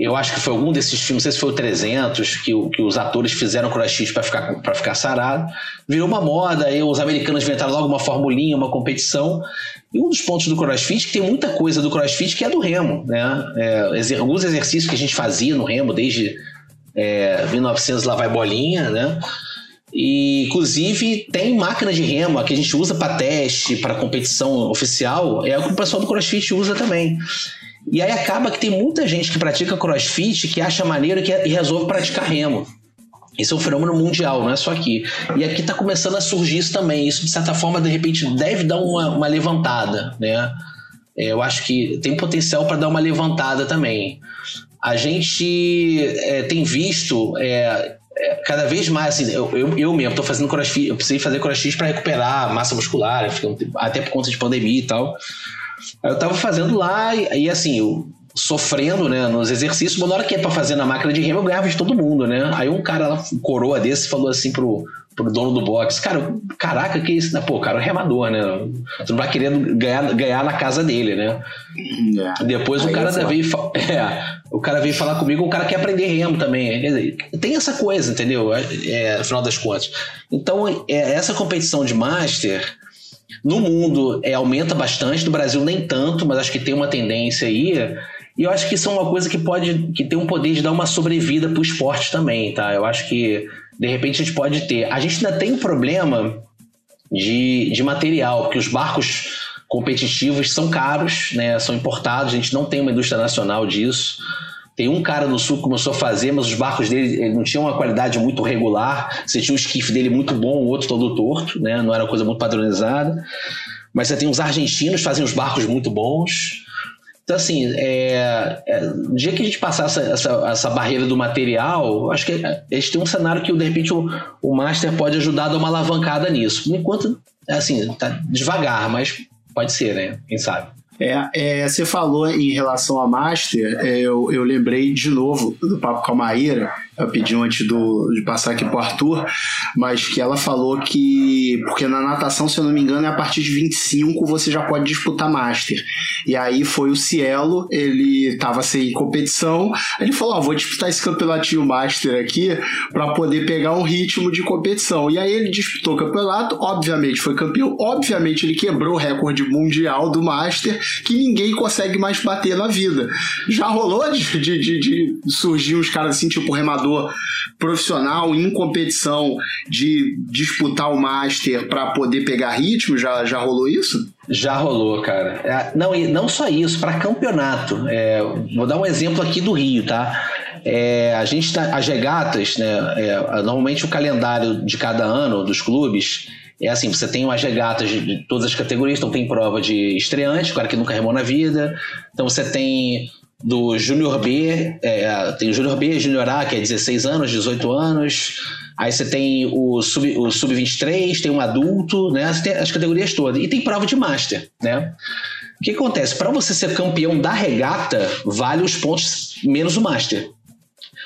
Eu acho que foi algum desses filmes, não sei se foi o 300, que, que os atores fizeram crossfit para ficar, pra ficar sarado. Virou uma moda, aí os americanos inventaram logo uma formulinha, uma competição. E um dos pontos do crossfit, que tem muita coisa do crossfit que é do remo, né? É, alguns exercícios que a gente fazia no remo desde é, 1900 lá vai bolinha, né? E, inclusive, tem máquina de remo que a gente usa para teste, para competição oficial, é o que o pessoal do CrossFit usa também. E aí acaba que tem muita gente que pratica CrossFit que acha maneiro e resolve praticar remo. Isso é um fenômeno mundial, não é só aqui. E aqui está começando a surgir isso também. Isso, de certa forma, de repente, deve dar uma, uma levantada, né? É, eu acho que tem potencial para dar uma levantada também. A gente é, tem visto é, é, cada vez mais, assim, eu, eu, eu mesmo tô fazendo crossfit, eu precisei fazer crossfit para recuperar massa muscular, até por conta de pandemia e tal. Aí eu tava fazendo lá e, e assim, eu, sofrendo, né, nos exercícios, mas na hora que é pra fazer na máquina de remo, eu ganhava de todo mundo, né? Aí um cara lá, um coroa desse, falou assim pro, pro dono do box, cara, caraca, que isso? Pô, cara, é remador, né? Tu não vai querendo ganhar, ganhar na casa dele, né? É. Depois o cara veio, [LAUGHS] é, o cara veio falar comigo, o cara quer aprender remo também. Tem essa coisa, entendeu? É, é, no final das contas. Então, é, essa competição de master no mundo é, aumenta bastante, no Brasil nem tanto, mas acho que tem uma tendência aí e eu acho que isso é uma coisa que pode, que tem um poder de dar uma sobrevida para o esporte também, tá? Eu acho que de repente a gente pode ter. A gente ainda tem um problema de, de material, porque os barcos competitivos são caros, né? São importados, a gente não tem uma indústria nacional disso. Tem um cara no sul que começou a fazer, mas os barcos dele não tinham uma qualidade muito regular. Você tinha um esquife dele muito bom, o outro todo torto, né? Não era uma coisa muito padronizada. Mas você tem os argentinos que fazem os barcos muito bons. Então, assim, é, é, no dia que a gente passar essa, essa, essa barreira do material, acho que a gente tem um cenário que, de repente, o, o Master pode ajudar a dar uma alavancada nisso. Enquanto, assim, tá devagar, mas pode ser, né? Quem sabe. É, é, você falou em relação a Master, é, eu, eu lembrei de novo do papo com a Maíra, eu pedi antes do, de passar aqui pro Arthur, mas que ela falou que, porque na natação, se eu não me engano, é a partir de 25 você já pode disputar Master. E aí foi o Cielo, ele tava sem competição, ele falou: Ó, oh, vou disputar esse campeonatinho Master aqui para poder pegar um ritmo de competição. E aí ele disputou o campeonato, obviamente foi campeão, obviamente ele quebrou o recorde mundial do Master, que ninguém consegue mais bater na vida. Já rolou de, de, de, de surgir uns caras assim, tipo remador profissional em competição de disputar o Master para poder pegar ritmo? Já, já rolou isso? Já rolou, cara. É, não, não só isso, para campeonato. É, vou dar um exemplo aqui do Rio, tá? É, a gente tá, as regatas, né? É, normalmente o calendário de cada ano dos clubes é assim: você tem umas regatas de todas as categorias, então tem prova de estreante, o cara que nunca remou na vida. Então você tem do Júnior B, é, tem o Júnior B, Júnior A, que é 16 anos, 18 anos. Aí você tem o Sub-23, o sub tem um adulto, né? Você tem as categorias todas. E tem prova de Master, né? O que acontece? Para você ser campeão da regata, vale os pontos menos o Master.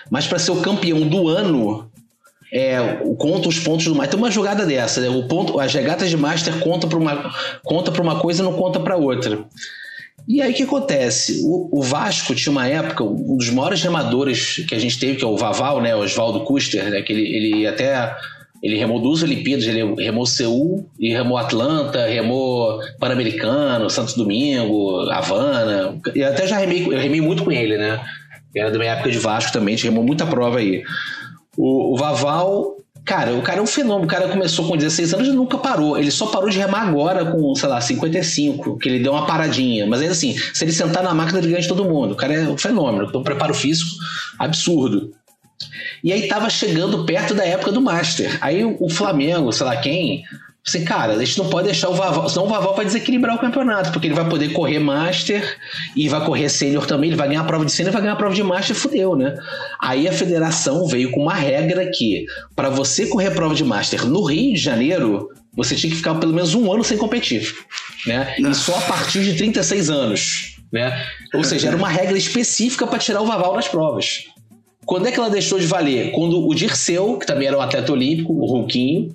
Mas para ser o campeão do ano, é, conta os pontos do Master. Tem uma jogada dessa, né? O ponto, as regatas de Master conta para uma, conta uma coisa e não conta para outra. E aí o que acontece? O, o, Vasco tinha uma época, um dos maiores remadores que a gente teve, que é o Vaval, né? O Oswaldo Custer, né? Que ele, ele até ele remou duas Olimpíadas, ele remou Seul e remou Atlanta, remou Pan-Americano, Santos Domingo, Havana. E até já remei, eu remei muito com ele, né? Era da minha época de Vasco também, a gente remou muita prova aí. O, o Vaval, cara, o cara é um fenômeno. O cara começou com 16 anos e nunca parou. Ele só parou de remar agora com, sei lá, 55, que ele deu uma paradinha. Mas é assim, se ele sentar na máquina, ele ganha de todo mundo. O cara é um fenômeno. Então, preparo físico absurdo. E aí tava chegando perto da época do Master. Aí o Flamengo, sei lá quem, assim, cara, a gente não pode deixar o Vaval, senão o Vaval vai desequilibrar o campeonato, porque ele vai poder correr Master e vai correr Sênior também, ele vai ganhar a prova de Sênior e vai ganhar a prova de Master, fudeu, né? Aí a federação veio com uma regra que, para você correr a prova de Master no Rio de Janeiro, você tinha que ficar pelo menos um ano sem competir, né? E só a partir de 36 anos. Né? Ou seja, era uma regra específica para tirar o Vaval das provas. Quando é que ela deixou de valer? Quando o Dirceu, que também era um atleta olímpico, o Ronquinho,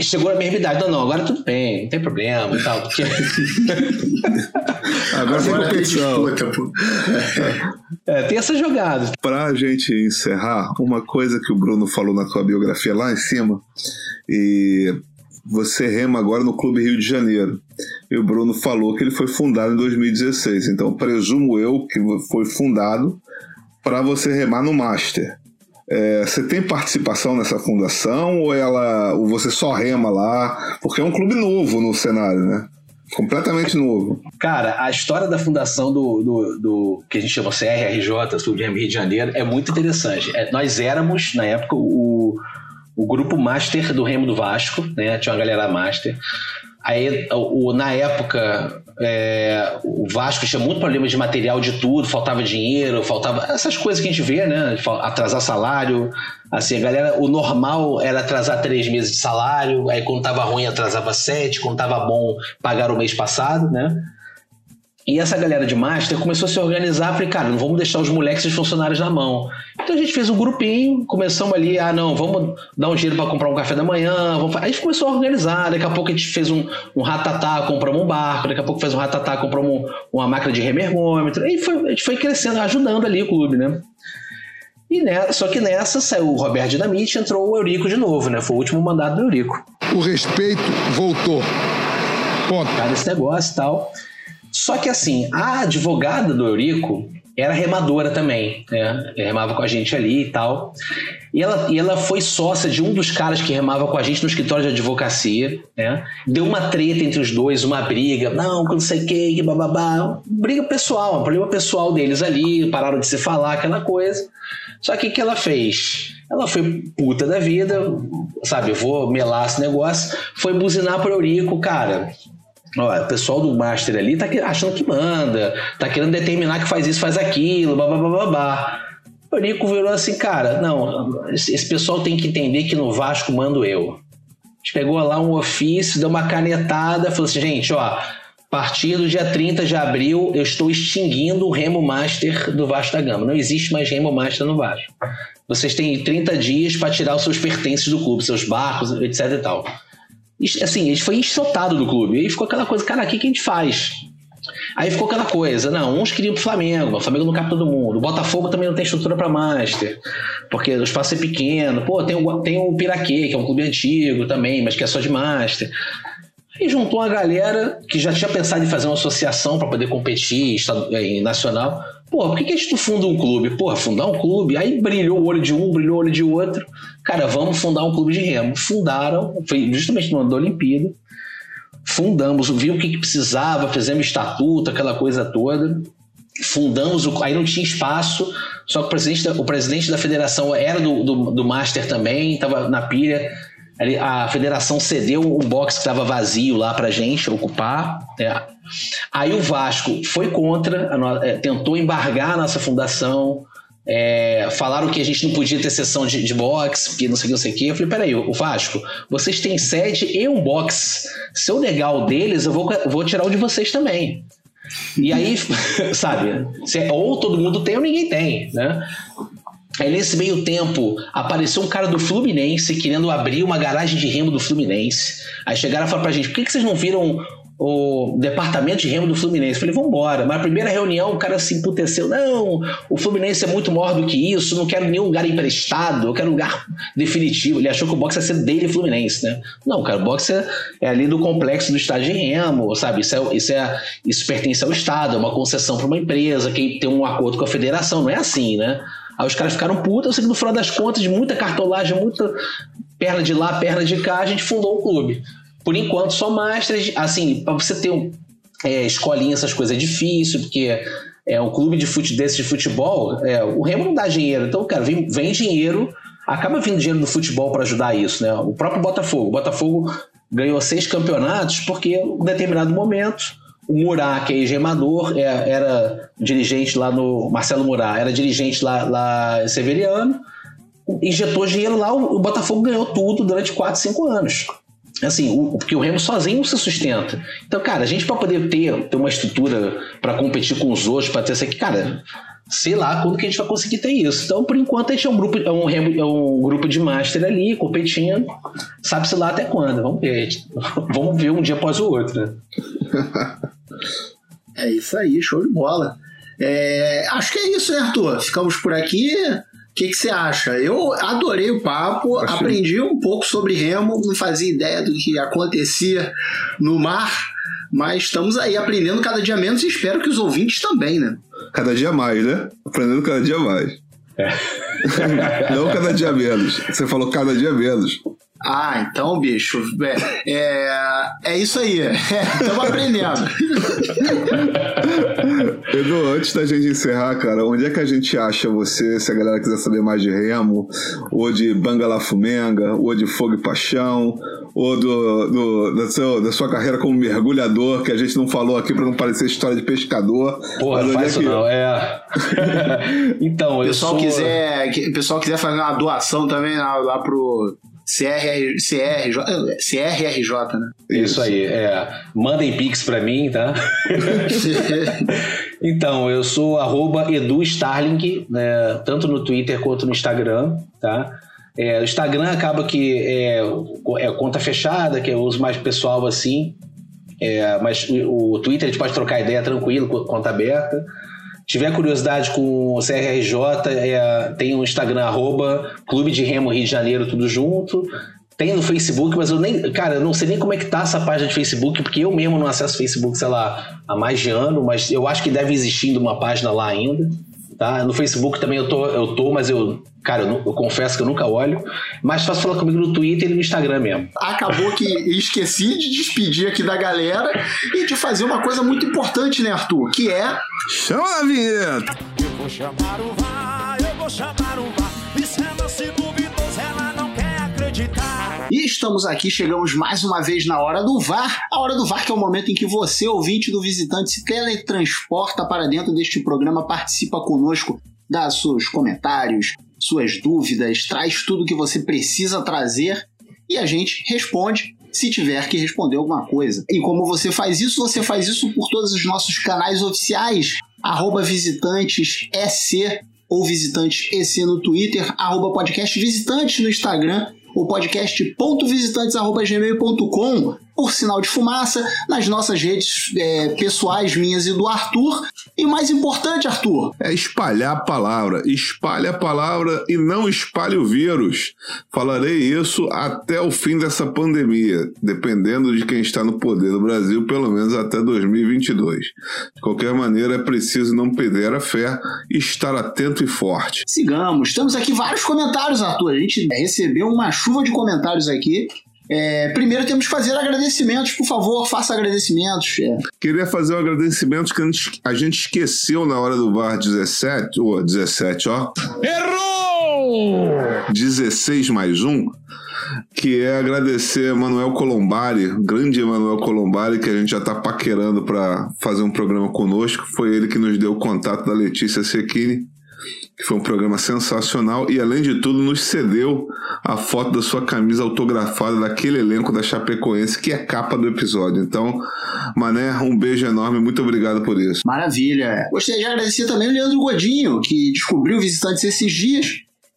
chegou na mesma idade. Não, não, agora tudo bem, não tem problema e tal. Porque... [LAUGHS] agora tem competição. É, tem essa jogada. Pra gente encerrar, uma coisa que o Bruno falou na sua biografia lá em cima, e você rema agora no Clube Rio de Janeiro. E o Bruno falou que ele foi fundado em 2016. Então, presumo eu que foi fundado para você remar no Master. É, você tem participação nessa fundação ou ela ou você só rema lá? Porque é um clube novo no cenário, né? Completamente novo. Cara, a história da fundação do, do, do que a gente chama CRRJ, Sul Rio de Janeiro, é muito interessante. É, nós éramos, na época, o, o grupo Master do Remo do Vasco, né? Tinha uma galera Master. Aí, o, na época, é, o Vasco tinha muito problema de material de tudo, faltava dinheiro, faltava essas coisas que a gente vê, né? Atrasar salário. Assim, a galera, o normal era atrasar três meses de salário, aí quando tava ruim atrasava sete, quando tava bom pagar o mês passado, né? E essa galera de Master começou a se organizar. Falei, cara, não vamos deixar os moleques e os funcionários na mão. Então a gente fez um grupinho, começamos ali, ah, não, vamos dar um dinheiro para comprar um café da manhã. Vamos... Aí a gente começou a organizar. Daqui a pouco a gente fez um, um ratatá, compramos um barco. Daqui a pouco fez um ratatá, compramos um, uma máquina de remergômetro. E foi, a gente foi crescendo, ajudando ali o clube, né? E né, só que nessa saiu o Roberto Dinamite entrou o Eurico de novo, né? Foi o último mandato do Eurico. O respeito voltou. Ponto. Cara, esse negócio e tal. Só que assim, a advogada do Eurico era remadora também, né? Remava com a gente ali e tal. E ela, e ela foi sócia de um dos caras que remava com a gente no escritório de advocacia, né? Deu uma treta entre os dois, uma briga, não, não sei o que bababá. Briga pessoal, um problema pessoal deles ali, pararam de se falar, aquela coisa. Só que o que ela fez? Ela foi puta da vida, sabe? Vou melar esse negócio. Foi buzinar pro Eurico, cara Ó, o pessoal do Master ali tá achando que manda, tá querendo determinar que faz isso, faz aquilo, blá blá blá blá. O Nico virou assim, cara, não, esse pessoal tem que entender que no Vasco mando eu. A gente pegou lá um ofício, deu uma canetada, falou assim, gente, ó, a partir do dia 30 de abril eu estou extinguindo o Remo Master do Vasco da Gama. Não existe mais Remo Master no Vasco. Vocês têm 30 dias para tirar os seus pertences do clube, seus barcos, etc e tal assim, ele foi enxotado do clube. Aí ficou aquela coisa, cara, o que, que a gente faz? Aí ficou aquela coisa, não, uns queriam pro Flamengo, o Flamengo não capta todo mundo, o Botafogo também não tem estrutura para Master, porque o espaço é pequeno, pô, tem o, tem o Piraquê, que é um clube antigo também, mas que é só de Master. Aí juntou uma galera que já tinha pensado em fazer uma associação para poder competir em nacional. Pô, por que, que a gente não funda um clube? Porra, fundar um clube. Aí brilhou o olho de um, brilhou o olho de outro. Cara, vamos fundar um clube de remo. Fundaram, foi justamente no ano da Olimpíada. Fundamos, viu o que, que precisava, fizemos estatuto, aquela coisa toda. Fundamos, o, aí não tinha espaço. Só que o presidente da, o presidente da federação era do, do, do Master também, estava na pilha. A federação cedeu um box que estava vazio lá pra gente ocupar. É. Aí o Vasco foi contra, é, tentou embargar a nossa fundação. É, falaram que a gente não podia ter sessão de, de boxe, porque não sei o que, não sei o que. Eu falei, peraí, o Vasco, vocês têm sede e um box. Se eu negar o deles, eu vou, vou tirar o de vocês também. E aí, [LAUGHS] sabe, ou todo mundo tem ou ninguém tem, né? Aí nesse meio tempo apareceu um cara do Fluminense querendo abrir uma garagem de remo do Fluminense. Aí chegaram e falaram pra gente: por que, que vocês não viram o departamento de remo do Fluminense. Falei, vamos embora. Mas na primeira reunião o cara se emputeceu. Não, o Fluminense é muito maior do que isso, não quero nenhum lugar emprestado, eu quero um lugar definitivo. Ele achou que o boxe ia ser dele Fluminense, né? Não, cara, o boxe é, é ali do complexo do estádio de remo, sabe? Isso, é, isso, é, isso pertence ao Estado, é uma concessão para uma empresa que tem um acordo com a federação, não é assim, né? Aí os caras ficaram putos, eu sei que no final das contas, de muita cartolagem, muita perna de lá, perna de cá, a gente fundou o clube. Por enquanto, só Masters. Assim, para você ter um, é, escolinha, essas coisas é difícil, porque é um clube de fute, desse de futebol, é, o Remo não dá dinheiro. Então, cara, vem, vem dinheiro, acaba vindo dinheiro do futebol para ajudar isso, né? O próprio Botafogo. O Botafogo ganhou seis campeonatos porque, em determinado momento, o Murá, que é gemador, é, era dirigente lá no. Marcelo Murá, era dirigente lá, lá em Severiano, injetou dinheiro lá, o, o Botafogo ganhou tudo durante 4, 5 anos assim, o, porque o Remo sozinho não se sustenta. Então, cara, a gente para poder ter, ter uma estrutura para competir com os outros, para ter isso aqui, cara, sei lá quando que a gente vai conseguir ter isso. Então, por enquanto, a gente é um grupo, é um, é um grupo de master ali, competindo, sabe-se lá até quando. Vamos ver. [LAUGHS] Vamos ver um dia após o outro, né? É isso aí, show de bola. É, acho que é isso, né, Arthur? Ficamos por aqui. O que, você acha? Eu adorei o papo, Achei. aprendi um pouco sobre remo, não fazia ideia do que acontecia no mar, mas estamos aí aprendendo cada dia menos e espero que os ouvintes também, né? Cada dia mais, né? Aprendendo cada dia mais. É. [LAUGHS] não cada dia menos. Você falou cada dia menos. Ah, então, bicho, é, é, é isso aí. [LAUGHS] Estamos é, aprendendo. [LAUGHS] Edu, antes da gente encerrar, cara, onde é que a gente acha você, se a galera quiser saber mais de remo, ou de Bangalafumenga, ou de Fogo e Paixão, ou do, do da, seu, da, sua carreira como mergulhador, que a gente não falou aqui para não parecer história de pescador. Porra, não faz é que... não, é. [LAUGHS] então, o pessoal sou... quiser, o pessoal quiser fazer uma doação também lá, lá pro CR, CRJ, CRRJ, né? Isso aí, é. Mandem pix pra mim, tá? [LAUGHS] [LAUGHS] então, eu sou arroba Edu Starling, né, tanto no Twitter quanto no Instagram, tá? É, o Instagram acaba que é, é conta fechada, que eu uso mais pessoal assim, é, mas o, o Twitter a gente pode trocar ideia tranquilo, conta aberta tiver curiosidade com o CRRJ, é, tem o Instagram, arroba Clube de Remo Rio de Janeiro, tudo junto. Tem no Facebook, mas eu nem. Cara, eu não sei nem como é que tá essa página de Facebook, porque eu mesmo não acesso Facebook, sei lá, há mais de ano, mas eu acho que deve existir uma página lá ainda. Tá? No Facebook também eu tô, eu tô mas eu, cara, eu, eu confesso que eu nunca olho. Mais fácil falar comigo no Twitter e no Instagram mesmo. Acabou que [LAUGHS] esqueci de despedir aqui da galera e de fazer uma coisa muito importante, né, Arthur? Que é. Chama a vinheta! Eu vou chamar o VAR, eu vou chamar o VAR. Isso é E estamos aqui, chegamos mais uma vez na hora do VAR. A hora do VAR que é o momento em que você, ouvinte do visitante, se teletransporta para dentro deste programa, participa conosco, dá seus comentários, suas dúvidas, traz tudo que você precisa trazer e a gente responde se tiver que responder alguma coisa. E como você faz isso? Você faz isso por todos os nossos canais oficiais, arroba visitantes EC ou visitantes EC no Twitter, arroba podcast visitantes no Instagram o podcast.visitantes.gmail.com por sinal de fumaça nas nossas redes é, pessoais, minhas e do Arthur. E mais importante, Arthur, é espalhar a palavra. Espalhe a palavra e não espalhe o vírus. Falarei isso até o fim dessa pandemia, dependendo de quem está no poder do Brasil, pelo menos até 2022. De qualquer maneira, é preciso não perder a fé e estar atento e forte. Sigamos. Temos aqui vários comentários, Arthur. A gente recebeu uma chuva de comentários aqui É, primeiro temos que fazer agradecimentos, por favor, faça agradecimentos. chefe. Queria fazer um agradecimento que a gente- esqueceu na hora do VAR 17, ou 17, ó. Errou! 16 mais um, que é agradecer a Manuel Colombari, grande Emanuel Colombari, que a gente já tá paquerando para fazer um programa conosco. Foi ele que nos deu o contato da Letícia Secchini, que foi um programa sensacional e, além de tudo, nos cedeu a foto da sua camisa autografada daquele elenco da Chapecoense, que é capa do episódio. Então, Mané, um beijo enorme, muito obrigado por isso. Maravilha. Gostaria de agradecer também o Leandro Godinho, que descobriu visitantes esses dias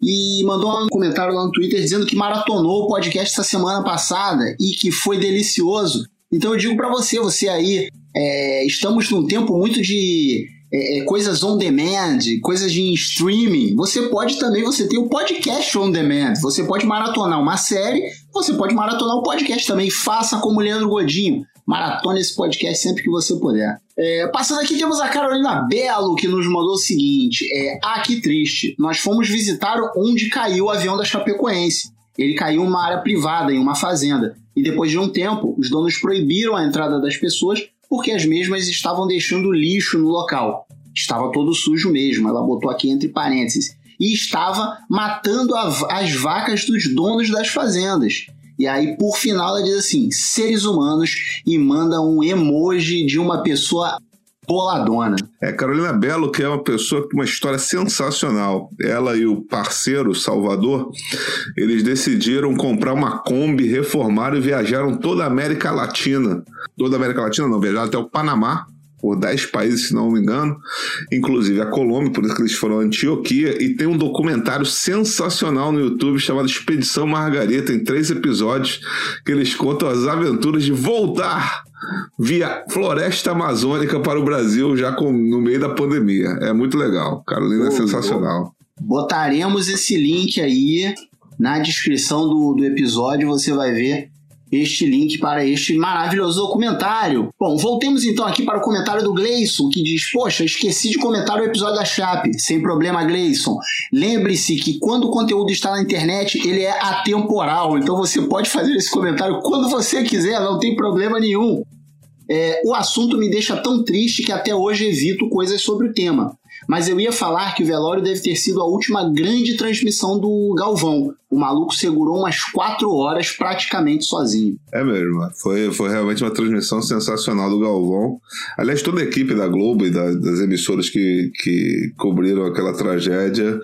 e mandou um comentário lá no Twitter dizendo que maratonou o podcast essa semana passada e que foi delicioso. Então eu digo pra você, você aí, é, estamos num tempo muito de é, é, coisas on demand, coisas de streaming. Você pode também, você tem o podcast on demand. Você pode maratonar uma série, você pode maratonar o podcast também. Faça como Leandro Godinho. Maratona esse podcast sempre que você puder. É, passando aqui, temos a Carolina Belo, que nos mandou o seguinte: é, Ah, que triste. Nós fomos visitar onde caiu o avião da Chapecoense. Ele caiu em uma área privada, em uma fazenda. E depois de um tempo, os donos proibiram a entrada das pessoas porque as mesmas estavam deixando lixo no local. Estava todo sujo mesmo, ela botou aqui entre parênteses. E estava matando a- as vacas dos donos das fazendas. E aí, por final, ela diz assim: seres humanos, e manda um emoji de uma pessoa boladona. É, Carolina Belo, que é uma pessoa com uma história sensacional. Ela e o parceiro, Salvador, eles decidiram comprar uma Kombi, reformaram e viajaram toda a América Latina. Toda a América Latina não, viajaram até o Panamá, por 10 países, se não me engano, inclusive a Colômbia, por isso que eles foram a Antioquia, e tem um documentário sensacional no YouTube chamado Expedição Margarita, em três episódios, que eles contam as aventuras de voltar via floresta amazônica para o Brasil já com- no meio da pandemia. É muito legal. Carolina é Oh, sensacional. Botaremos esse link aí na descrição do, do episódio, você vai ver este link para este maravilhoso documentário. Bom, voltemos então aqui para o comentário do Gleison, que diz: Poxa, esqueci de comentar o episódio da Chape. Sem problema, Gleison. Lembre-se que quando o conteúdo está na internet, ele é atemporal. Então você pode fazer esse comentário quando você quiser, não tem problema nenhum. É, o assunto me deixa tão triste que até hoje evito coisas sobre o tema. Mas eu ia falar que o velório deve ter sido a última grande transmissão do Galvão. O maluco segurou umas quatro horas praticamente sozinho. É mesmo, foi, foi realmente uma transmissão sensacional do Galvão. Aliás, toda a equipe da Globo e da- das emissoras que, que cobriram aquela tragédia,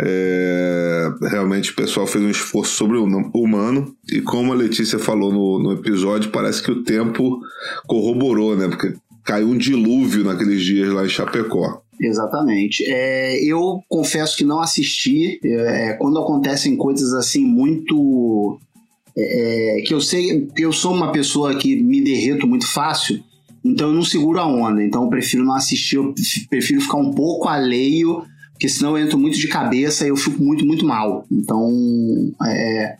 é, realmente o pessoal fez um esforço sobre-humano. E como a Letícia falou no, no episódio, parece que o tempo corroborou, né? Porque caiu um dilúvio naqueles dias lá em Chapecó. Exatamente. É, eu confesso que não assisti. É, quando acontecem coisas assim muito. é, é, que eu sei eu sou uma pessoa que me derreto muito fácil, então eu não seguro a onda. Então eu prefiro não assistir, eu prefiro ficar um pouco alheio, porque senão eu entro muito de cabeça e eu fico muito, muito mal. Então. é,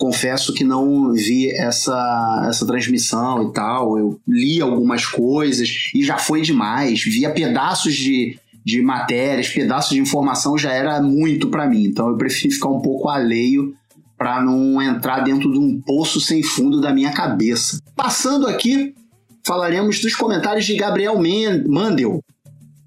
confesso que não vi essa, essa transmissão e tal. Eu li algumas coisas e já foi demais. Via pedaços de, de matérias, pedaços de informação já era muito pra mim. Então eu prefiro ficar um pouco alheio para não entrar dentro de um poço sem fundo da minha cabeça. Passando aqui, falaremos dos comentários de Gabriel Mandel.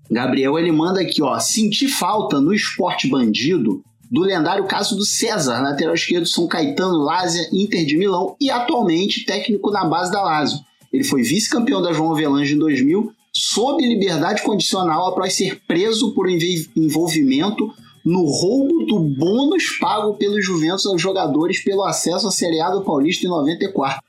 Gabriel ele manda aqui, ó, senti falta no esporte bandido do lendário caso do César, lateral esquerdo São Caetano, Lásia, Inter de Milão e atualmente técnico na base da Lazio. Ele foi vice-campeão da João Avelange em 2000, sob liberdade condicional após ser preso por envolvimento no roubo do bônus pago pelos Juventus aos jogadores pelo acesso à Série A do Paulista em 94.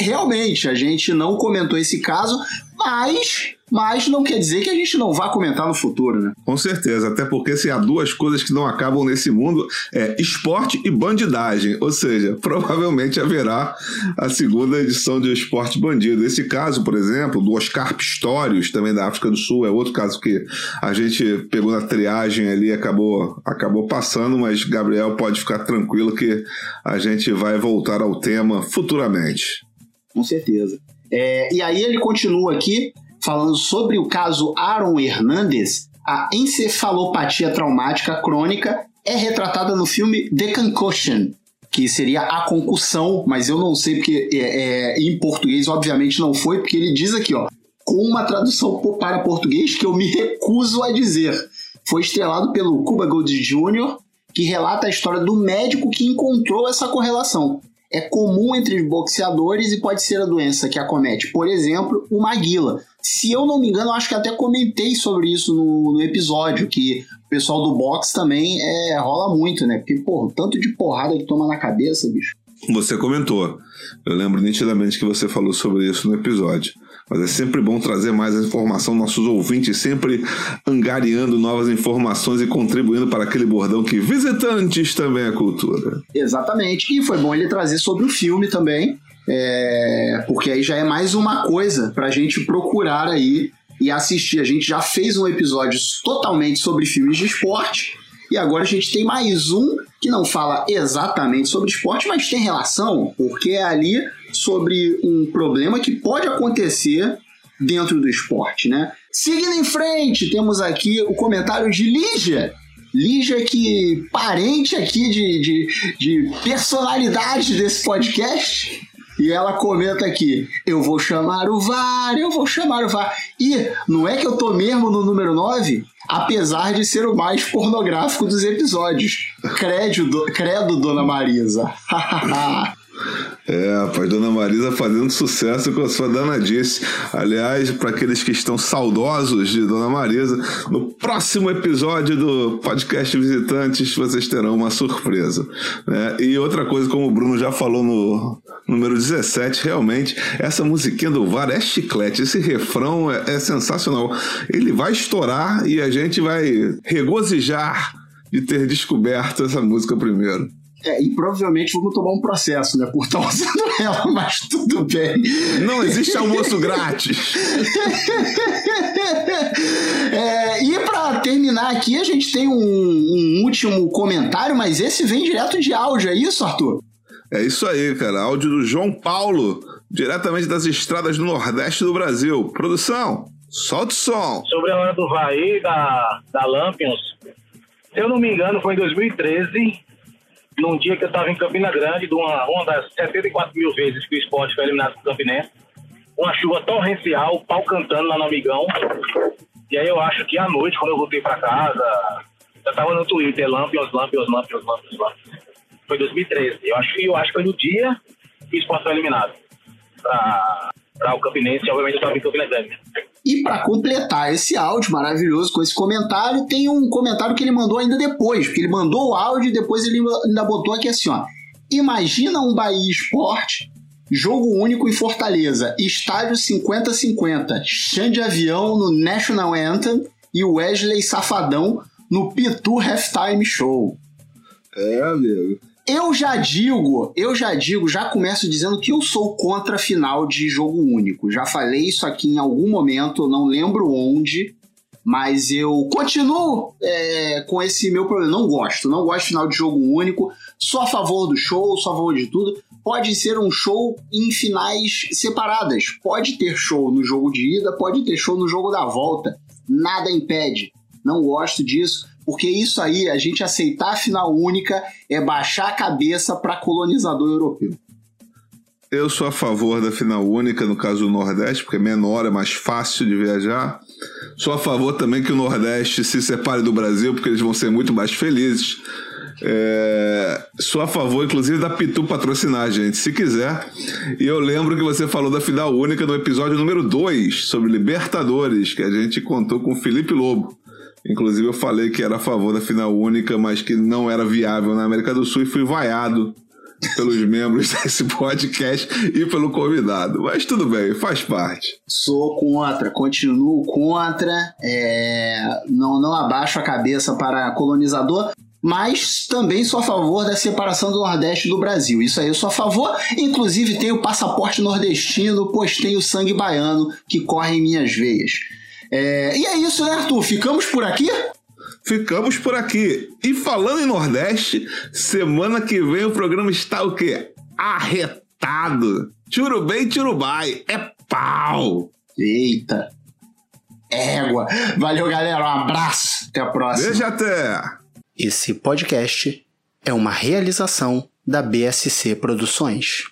Realmente, a gente não comentou esse caso, mas, mas não quer dizer que a gente não vá comentar no futuro, né? Com certeza, até porque se há duas coisas que não acabam nesse mundo é esporte e bandidagem, ou seja, [LAUGHS] provavelmente haverá a segunda edição de Esporte Bandido. Esse caso, por exemplo, do Oscar Pistorius, também da África do Sul, é outro caso que a gente pegou na triagem ali e acabou, acabou passando, mas Gabriel pode ficar tranquilo que a gente vai voltar ao tema futuramente. Com certeza. É, e aí ele continua aqui falando sobre o caso Aaron Hernandez. A encefalopatia traumática crônica é retratada no filme The Concussion, que seria a concussão, mas eu não sei porque é, é, em português obviamente não foi, porque ele diz aqui, ó, com uma tradução para português que eu me recuso a dizer. Foi estrelado pelo Cuba Gooding Jr., que relata a história do médico que encontrou essa correlação. É comum entre os boxeadores e pode ser a doença que acomete, por exemplo, o Maguila. Se eu não me engano, acho que até comentei sobre isso no, no episódio, que o pessoal do boxe também é, rola muito, né? Porque, pô, tanto de porrada que toma na cabeça, bicho. Você comentou. Eu lembro nitidamente que você falou sobre isso no episódio. Mas é sempre bom trazer mais informação, nossos ouvintes sempre angariando novas informações e contribuindo para aquele bordão que visitantes também é cultura. Exatamente. E foi bom ele trazer sobre o filme também, é, porque aí já é mais uma coisa para a gente procurar aí e assistir. A gente já fez um episódio totalmente sobre filmes de esporte. E agora a gente tem mais um que não fala exatamente sobre esporte, mas tem relação, porque é ali sobre um problema que pode acontecer dentro do esporte, né? Seguindo em frente, temos aqui o comentário de Lígia. Lígia, que parente aqui de, de, de personalidade desse podcast. E ela comenta aqui: eu vou chamar o VAR, eu vou chamar o VAR. E não é que eu tô mesmo no número 9? Apesar de ser o mais pornográfico dos episódios. Credo, credo Dona Marisa. [LAUGHS] É, rapaz, Dona Marisa fazendo sucesso com a sua danadice. Aliás, para aqueles que estão saudosos de Dona Marisa, no próximo episódio do podcast Visitantes vocês terão uma surpresa. Né? E outra coisa, como o Bruno já falou no número 17, realmente, essa musiquinha do VAR é chiclete. Esse refrão é, é sensacional. Ele vai estourar e a gente vai regozijar de ter descoberto essa música primeiro. É, e provavelmente vamos tomar um processo, né? Por estar usando [LAUGHS] ela, mas tudo bem. Não existe almoço [LAUGHS] grátis. é, e para terminar aqui, a gente tem um, um, último comentário, mas esse vem direto de áudio, é isso, Arthur? É isso aí, cara. Áudio do João Paulo, diretamente das estradas do Nordeste do Brasil. Produção, solta o som. Sobre a hora do Vai da, da Lampions, se eu não me engano, foi em 2013 num dia que eu estava em Campina Grande, de uma, uma das 74 mil vezes que o esporte foi eliminado do Campinense, uma chuva torrencial, pau cantando lá no Amigão. E aí eu acho que à noite, quando eu voltei para casa, já estava no Twitter, Lampions, Lampions, Lampions, Lampions, Lampions. Foi 2013. Eu acho, eu acho que foi no dia que o esporte foi eliminado para o Campinense, obviamente eu estava em Campina Grande. E para completar esse áudio maravilhoso com esse comentário, tem um comentário que ele mandou ainda depois, porque ele mandou o áudio e depois ele ainda botou aqui assim, ó. Imagina um Bahia Esporte, jogo único em Fortaleza, estádio 50-50, chão de avião no National Anthem e Wesley Safadão no Pitu Halftime Show. É, amigo. Eu já digo, eu já digo, já começo dizendo que eu sou contra a final de jogo único. Já falei isso aqui em algum momento, não lembro onde, mas eu continuo é, com esse meu problema. Não gosto, não gosto de final de jogo único. Sou a favor do show, sou a favor de tudo. Pode ser um show em finais separadas. Pode ter show no jogo de ida, pode ter show no jogo da volta. Nada impede. Não gosto disso porque isso aí, a gente aceitar a final única é baixar a cabeça para colonizador europeu. Eu sou a favor da final única, no caso do Nordeste, porque é menor, é mais fácil de viajar. Sou a favor também que o Nordeste se separe do Brasil, porque eles vão ser muito mais felizes. É... Sou a favor, inclusive, da Pitu patrocinar, gente, se quiser. E eu lembro que você falou da final única no episódio número 2, sobre Libertadores, que a gente contou com o Felipe Lobo. Inclusive, eu falei que era a favor da final única, mas que não era viável na América do Sul e fui vaiado pelos [LAUGHS] membros desse podcast e pelo convidado. Mas tudo bem, faz parte. Sou contra, continuo contra, é, não, não abaixo a cabeça para colonizador, mas também sou a favor da separação do Nordeste do Brasil. Isso aí eu sou a favor. Inclusive tenho passaporte nordestino, pois tenho sangue baiano que corre em minhas veias. É, e é isso, né, Arthur? Ficamos por aqui? Ficamos por aqui. E falando em Nordeste, semana que vem o programa está o quê? Arretado. Churubem, churubai. É pau. Eita. Égua. Valeu, galera. Um abraço. Até a próxima. Beijo até. Esse podcast é uma realização da BSC Produções.